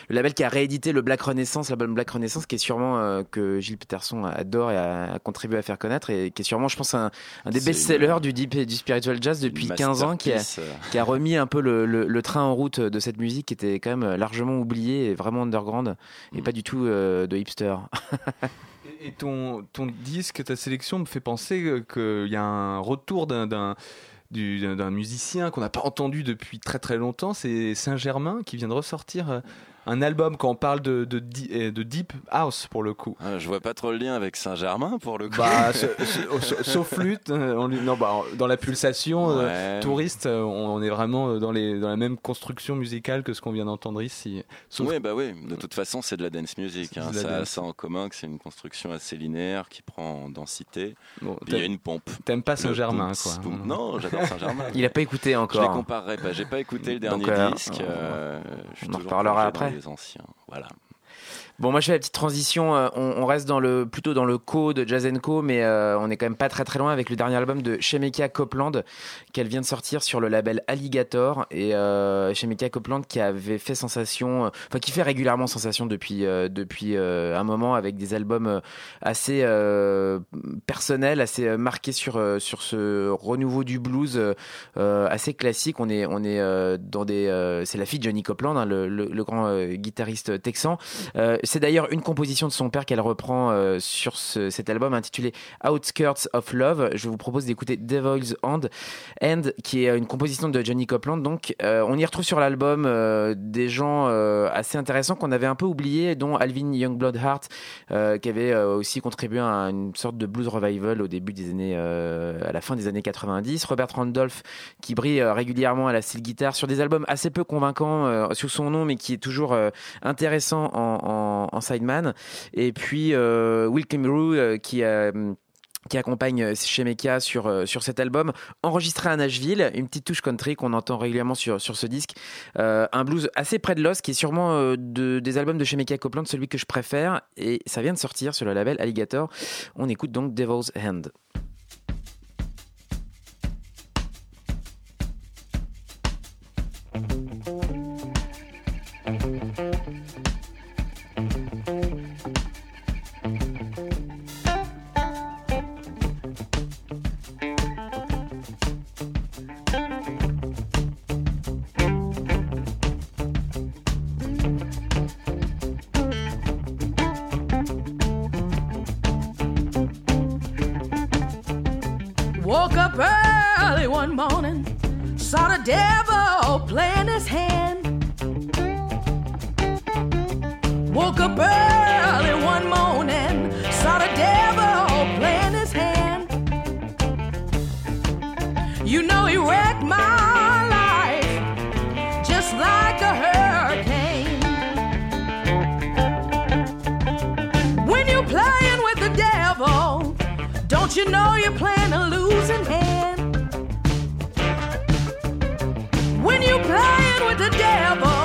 le label qui a réédité le Black Renaissance, l'album Black Renaissance, qui est sûrement euh, que Gilles Peterson adore et a, a contribué à faire connaître, et qui est sûrement, je pense, un, un des best-sellers du deep et du spiritual jazz depuis Une 15 ans, qui a, qui a remis un peu le, le- le train en route de cette musique qui était quand même largement oubliée et vraiment underground, et Mm. pas du tout euh, de hipster. Et ton, ton disque, ta sélection me fait penser euh, qu'il y a un retour d'un- d'un du- d'un d'un musicien qu'on n'a pas entendu depuis très très longtemps, c'est Saint-Germain qui vient de ressortir euh, un album quand on parle de, de, di- euh, de Deep House pour le coup. Ah, je vois pas trop le lien avec Saint-Germain pour le coup. Bah, ce- ce- ce- sauf flûte, euh, on non, bah, dans la pulsation euh, touriste, on, on est vraiment dans, les, dans la même construction musicale que ce qu'on vient d'entendre ici. Sauf Oui, bah oui. De toute façon, c'est de la dance music. hein. de la Ça a dance. ça en commun que c'est une construction assez linéaire qui prend en densité. Bon, il y a une pompe. t'aimes pas Saint-Germain, quoi. Non, j'adore Saint-Germain. Il a pas écouté encore. Je les comparerai pas. J'ai pas écouté le dernier Donc, euh, disque. on- euh, on en reparlera après. Anciens. Voilà. Bon, moi je fais la petite transition. euh, On, on reste dans le plutôt dans le co de Jazz Co, mais euh, on est quand même pas très très loin avec le dernier album de Shemeka Copeland qu'elle vient de sortir sur le label Alligator et euh, Shemeka Copeland qui avait fait sensation, euh, enfin qui fait régulièrement sensation depuis euh, depuis euh, un moment avec des albums assez personnels, assez marqués sur sur ce renouveau du blues assez classique. On est on est dans des c'est la fille de Johnny Copeland, hein, le, le- le grand guitariste texan. C'est d'ailleurs une composition de son père qu'elle reprend euh, sur ce- cet album intitulé Outskirts of Love. Je vous propose d'écouter Devil's Hand, qui est une composition de Johnny Copeland. Donc, euh, on y retrouve sur l'album euh, des gens assez intéressants qu'on avait un peu oubliés, dont Alvin Youngblood Hart, euh, qui avait aussi contribué à une sorte de blues revival au début des années, à la fin des années 90. Robert Randolph, qui brille régulièrement à la style guitare sur des albums assez peu convaincants sous son nom, mais qui est toujours intéressant en, en sideman. Et puis euh, Will Kimbrough, euh, qui accompagne Shemeka sur, euh, sur cet album, enregistré à Nashville, une petite touche country qu'on entend régulièrement sur, sur ce disque, Euh, un blues assez près de l'os, qui est sûrement euh, de, des albums de Shemeka Copeland, celui que je préfère, et ça vient de sortir sur le label Alligator. On écoute donc Devil's Hand. Morning, saw the devil playing his hand. Woke up early one morning, saw the devil playing his hand. You know he wrecked my life just like a hurricane. When you're playing with the devil, don't you know you're playing a losing hand? Playing with the devil,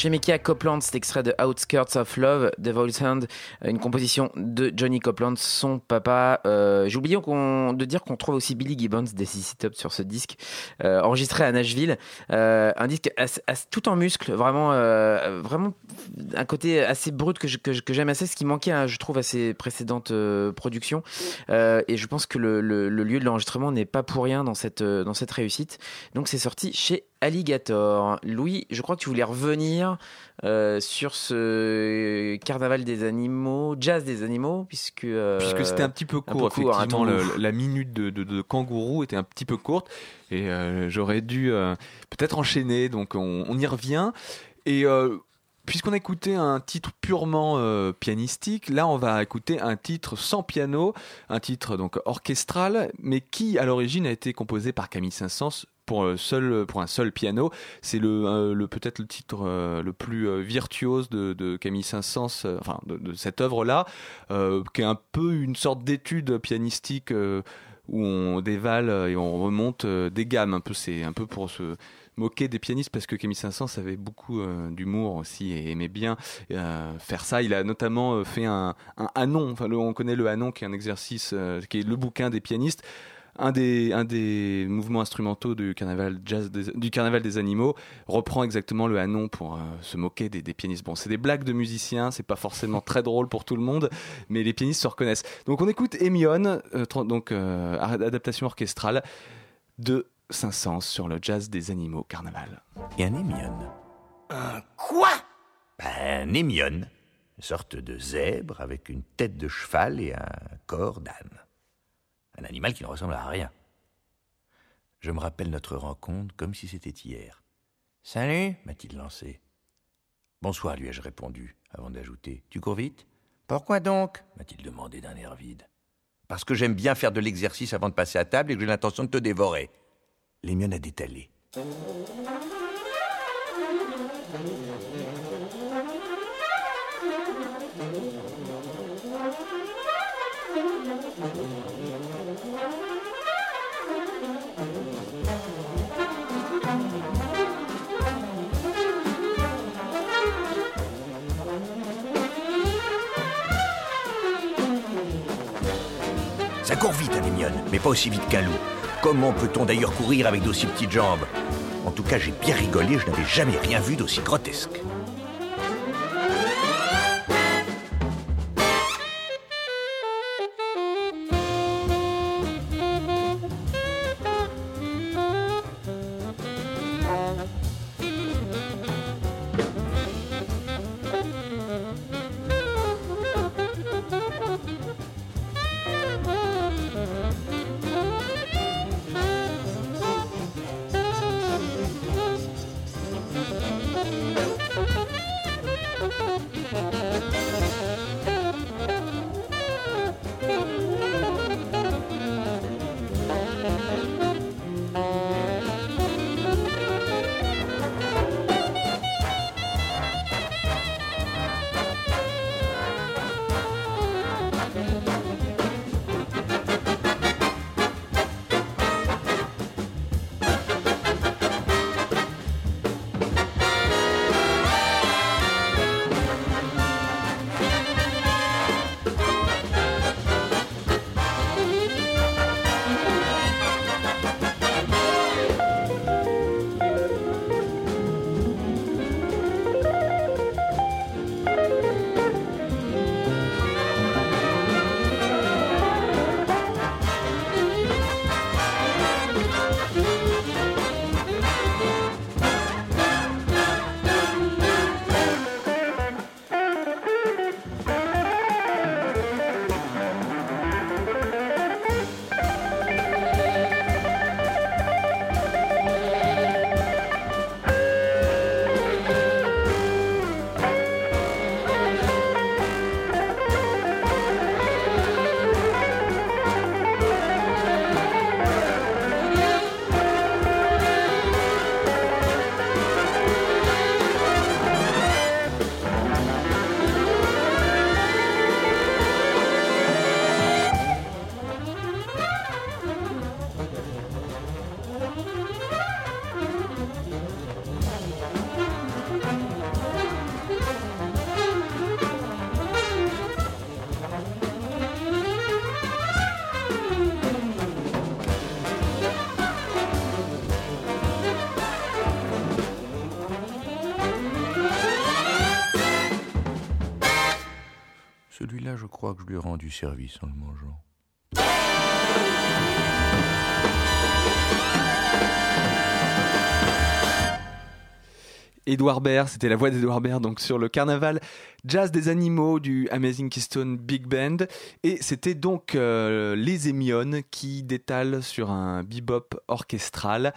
Chez Mekia Copeland, cet extrait de Outskirts of Love, Devil's Hand, une composition de Johnny Copeland, son papa. Euh, J'ai oublié de dire qu'on trouve aussi Billy Gibbons des CC Top sur ce disque, euh, enregistré à Nashville. Euh, un disque tout en muscle, vraiment, vraiment un côté assez brut que j'aime assez, ce qui manquait, hein, je trouve, à ses précédentes productions. Et je pense que le, lieu de l'enregistrement n'est pas pour rien dans cette réussite. Donc c'est sorti chez Alligator. Louis, je crois que tu voulais revenir euh, sur ce carnaval des animaux, jazz des animaux, puisque... euh, Puisque c'était un petit peu court, un effectivement, le- la minute de, de, de kangourou était un petit peu courte et euh, j'aurais dû peut-être enchaîner, donc on, on y revient. Et puisqu'on a écouté un titre purement euh, pianistique, là on va écouter un titre sans piano, un titre donc orchestral, mais qui à l'origine a été composé par Camille Saint-Saëns pour, euh, seul, pour un seul piano. C'est le, euh, le peut-être le titre euh, le plus euh, virtuose de, de Camille Saint-Saëns, euh, enfin de, cette œuvre-là, euh, qui est un peu une sorte d'étude pianistique euh, où on dévale et on remonte euh, des gammes. Un peu, c'est un peu pour se moquer des pianistes parce que Camille Saint-Saëns avait beaucoup euh, d'humour aussi et aimait bien euh, faire ça. Il a notamment euh, fait un, un Hanon. Enfin, on connaît le Hanon qui est un exercice euh, qui est le bouquin des pianistes. Un des, un des mouvements instrumentaux du carnaval, jazz des, du carnaval des animaux reprend exactement le Hanon pour euh, se moquer des, des pianistes. Bon, c'est des blagues de musiciens, c'est pas forcément très drôle pour tout le monde, mais les pianistes se reconnaissent. Donc on écoute Emion, euh, donc euh, adaptation orchestrale de Saint-Saëns sur le jazz des animaux carnaval. Et un émion. Un quoi? Ben, Un émion. Une sorte de zèbre avec une tête de cheval et un corps d'âne. Un animal qui ne ressemble à rien. Je me rappelle notre rencontre comme si c'était hier. Salut, m'a-t-il lancé. Bonsoir, lui ai-je répondu, avant d'ajouter. Tu cours vite? Pourquoi donc? m'a-t-il demandé d'un air vide. Parce que j'aime bien faire de l'exercice avant de passer à table et que j'ai l'intention de te dévorer. L'émion a détalé. Court vite, un émion, mais pas aussi vite qu'un loup. Comment peut-on d'ailleurs courir avec d'aussi petites jambes? En tout cas, j'ai bien rigolé, je n'avais jamais rien vu d'aussi grotesque. Lui rendu service en le mangeant. Édouard Baird, c'était la voix d'Édouard Baird donc sur le carnaval jazz des animaux du Amazing Keystone Big Band et c'était donc euh, les Émiones qui détalent sur un bebop orchestral.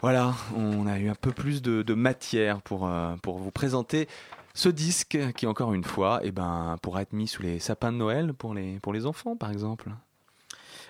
Voilà, on a eu un peu plus de, matière euh, pour vous présenter ce disque qui encore une fois eh ben, pourra être mis sous les sapins de Noël pour les, pour les enfants par exemple.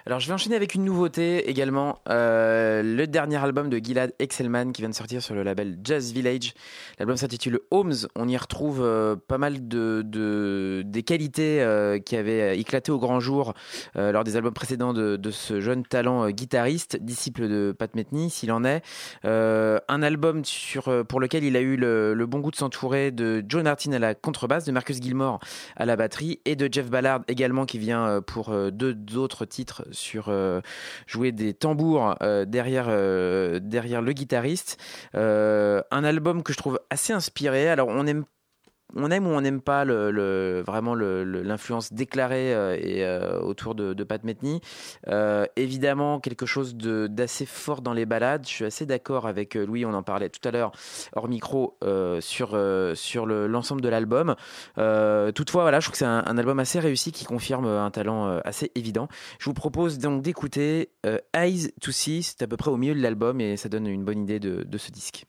Alors je vais enchaîner avec une nouveauté également, euh, le dernier album de Gilad Excelman qui vient de sortir sur le label Jazz Village. L'album s'intitule Homes. On y retrouve euh, pas mal de, de des qualités euh, qui avaient éclaté au grand jour lors des albums précédents de, ce jeune talent guitariste, disciple de Pat Metheny s'il en est. Un album sur, pour lequel il a eu le, bon goût de s'entourer de Joe Martin à la contrebasse, de Marcus Gilmore à la batterie et de Jeff Ballard également qui vient pour deux autres titres sur euh, jouer des tambours euh, derrière, euh, derrière le guitariste. Un album que je trouve assez inspiré. Alors on aime on aime ou on n'aime pas vraiment l'influence déclarée euh, euh, autour de, Pat Metheny. Euh, évidemment, quelque chose d'assez fort dans les balades. Je suis assez d'accord avec Louis, on en parlait tout à l'heure hors micro sur, sur le- l'ensemble de l'album. Toutefois, voilà, je trouve que c'est un, album assez réussi qui confirme un talent assez évident. Je vous propose donc d'écouter Eyes to See, c'est à peu près au milieu de l'album et ça donne une bonne idée de, de ce disque.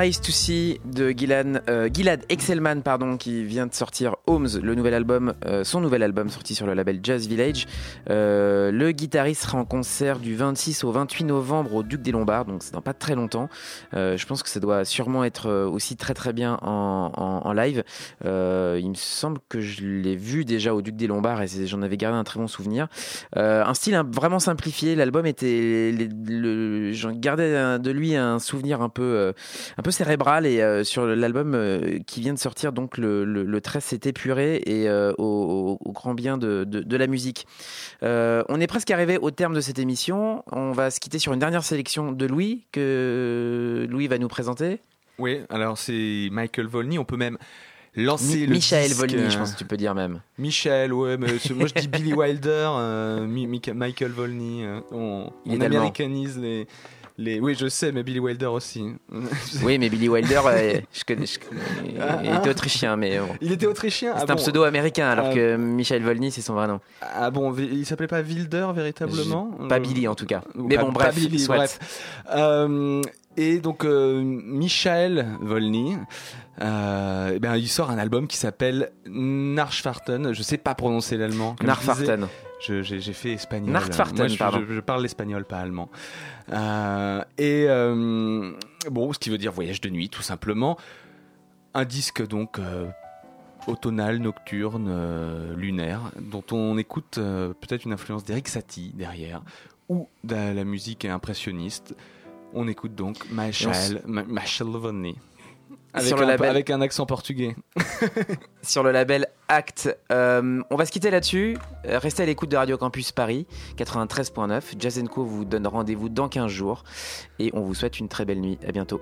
Eyes to See de Gilad, euh, Gilad Excelman pardon, qui vient de sortir Homes, le nouvel album, euh, son nouvel album sorti sur le label Jazz Village. Euh, le guitariste sera en concert du 26 au 28 novembre au Duc des Lombards, donc c'est dans pas très longtemps. Euh, je pense que ça doit sûrement être aussi très très bien en, en- live. Il me semble que je l'ai vu déjà au Duc des Lombards et j'en avais gardé un très bon souvenir. Un style vraiment simplifié. L'album était, j'en gardais de lui un souvenir un peu cérébral et euh, sur l'album euh, qui vient de sortir, donc le, le, le 13 s'est épuré et euh, au, grand bien de, de, de la musique. On est presque arrivé au terme de cette émission. On va se quitter sur une dernière sélection de Louis que Louis va nous présenter. Oui, alors c'est Michael Volney. On peut même lancer Mi- le Michael disque, Volney, euh, je pense que tu peux dire même. Michel, ouais, mais moi je dis Billy Wilder, Mi- Michael Volney. euh, on on américanise les, les. Oui, je sais, mais Billy Wilder aussi. Oui, mais Billy Wilder, euh, je connais, je connais- il était autrichien, mais bon. Il était autrichien C'est ah un bon. pseudo américain, alors Euh, que Michel Volney, c'est son vrai nom. Ah bon, il s'appelait pas Wilder véritablement Je- pas Billy, en tout cas. ou Mais pas- bon, pas bref, Billy, soit. bref. Euh, et donc euh, Michael Volny, euh, eh ben, il sort un album qui s'appelle Narschfarten. Je sais pas prononcer l'allemand. Je- J'ai fait espagnol. Je, pardon. je- je parle l'espagnol, pas allemand. Euh, et euh, bon, ce qui veut dire voyage de nuit, tout simplement. Un disque donc euh, automnal, nocturne, euh, lunaire, dont on écoute euh, peut-être une influence d'Eric Satie derrière, ou de la musique impressionniste. On écoute donc Michael, Ma- Michael Volney. Avec, Sur le un, label- avec un accent portugais. sur le label Act. Euh, on va se quitter là-dessus. Euh, Restez à l'écoute de Radio Campus Paris 93.9. Jazz Co vous donne rendez-vous dans 15 jours et on vous souhaite une très belle nuit. À bientôt.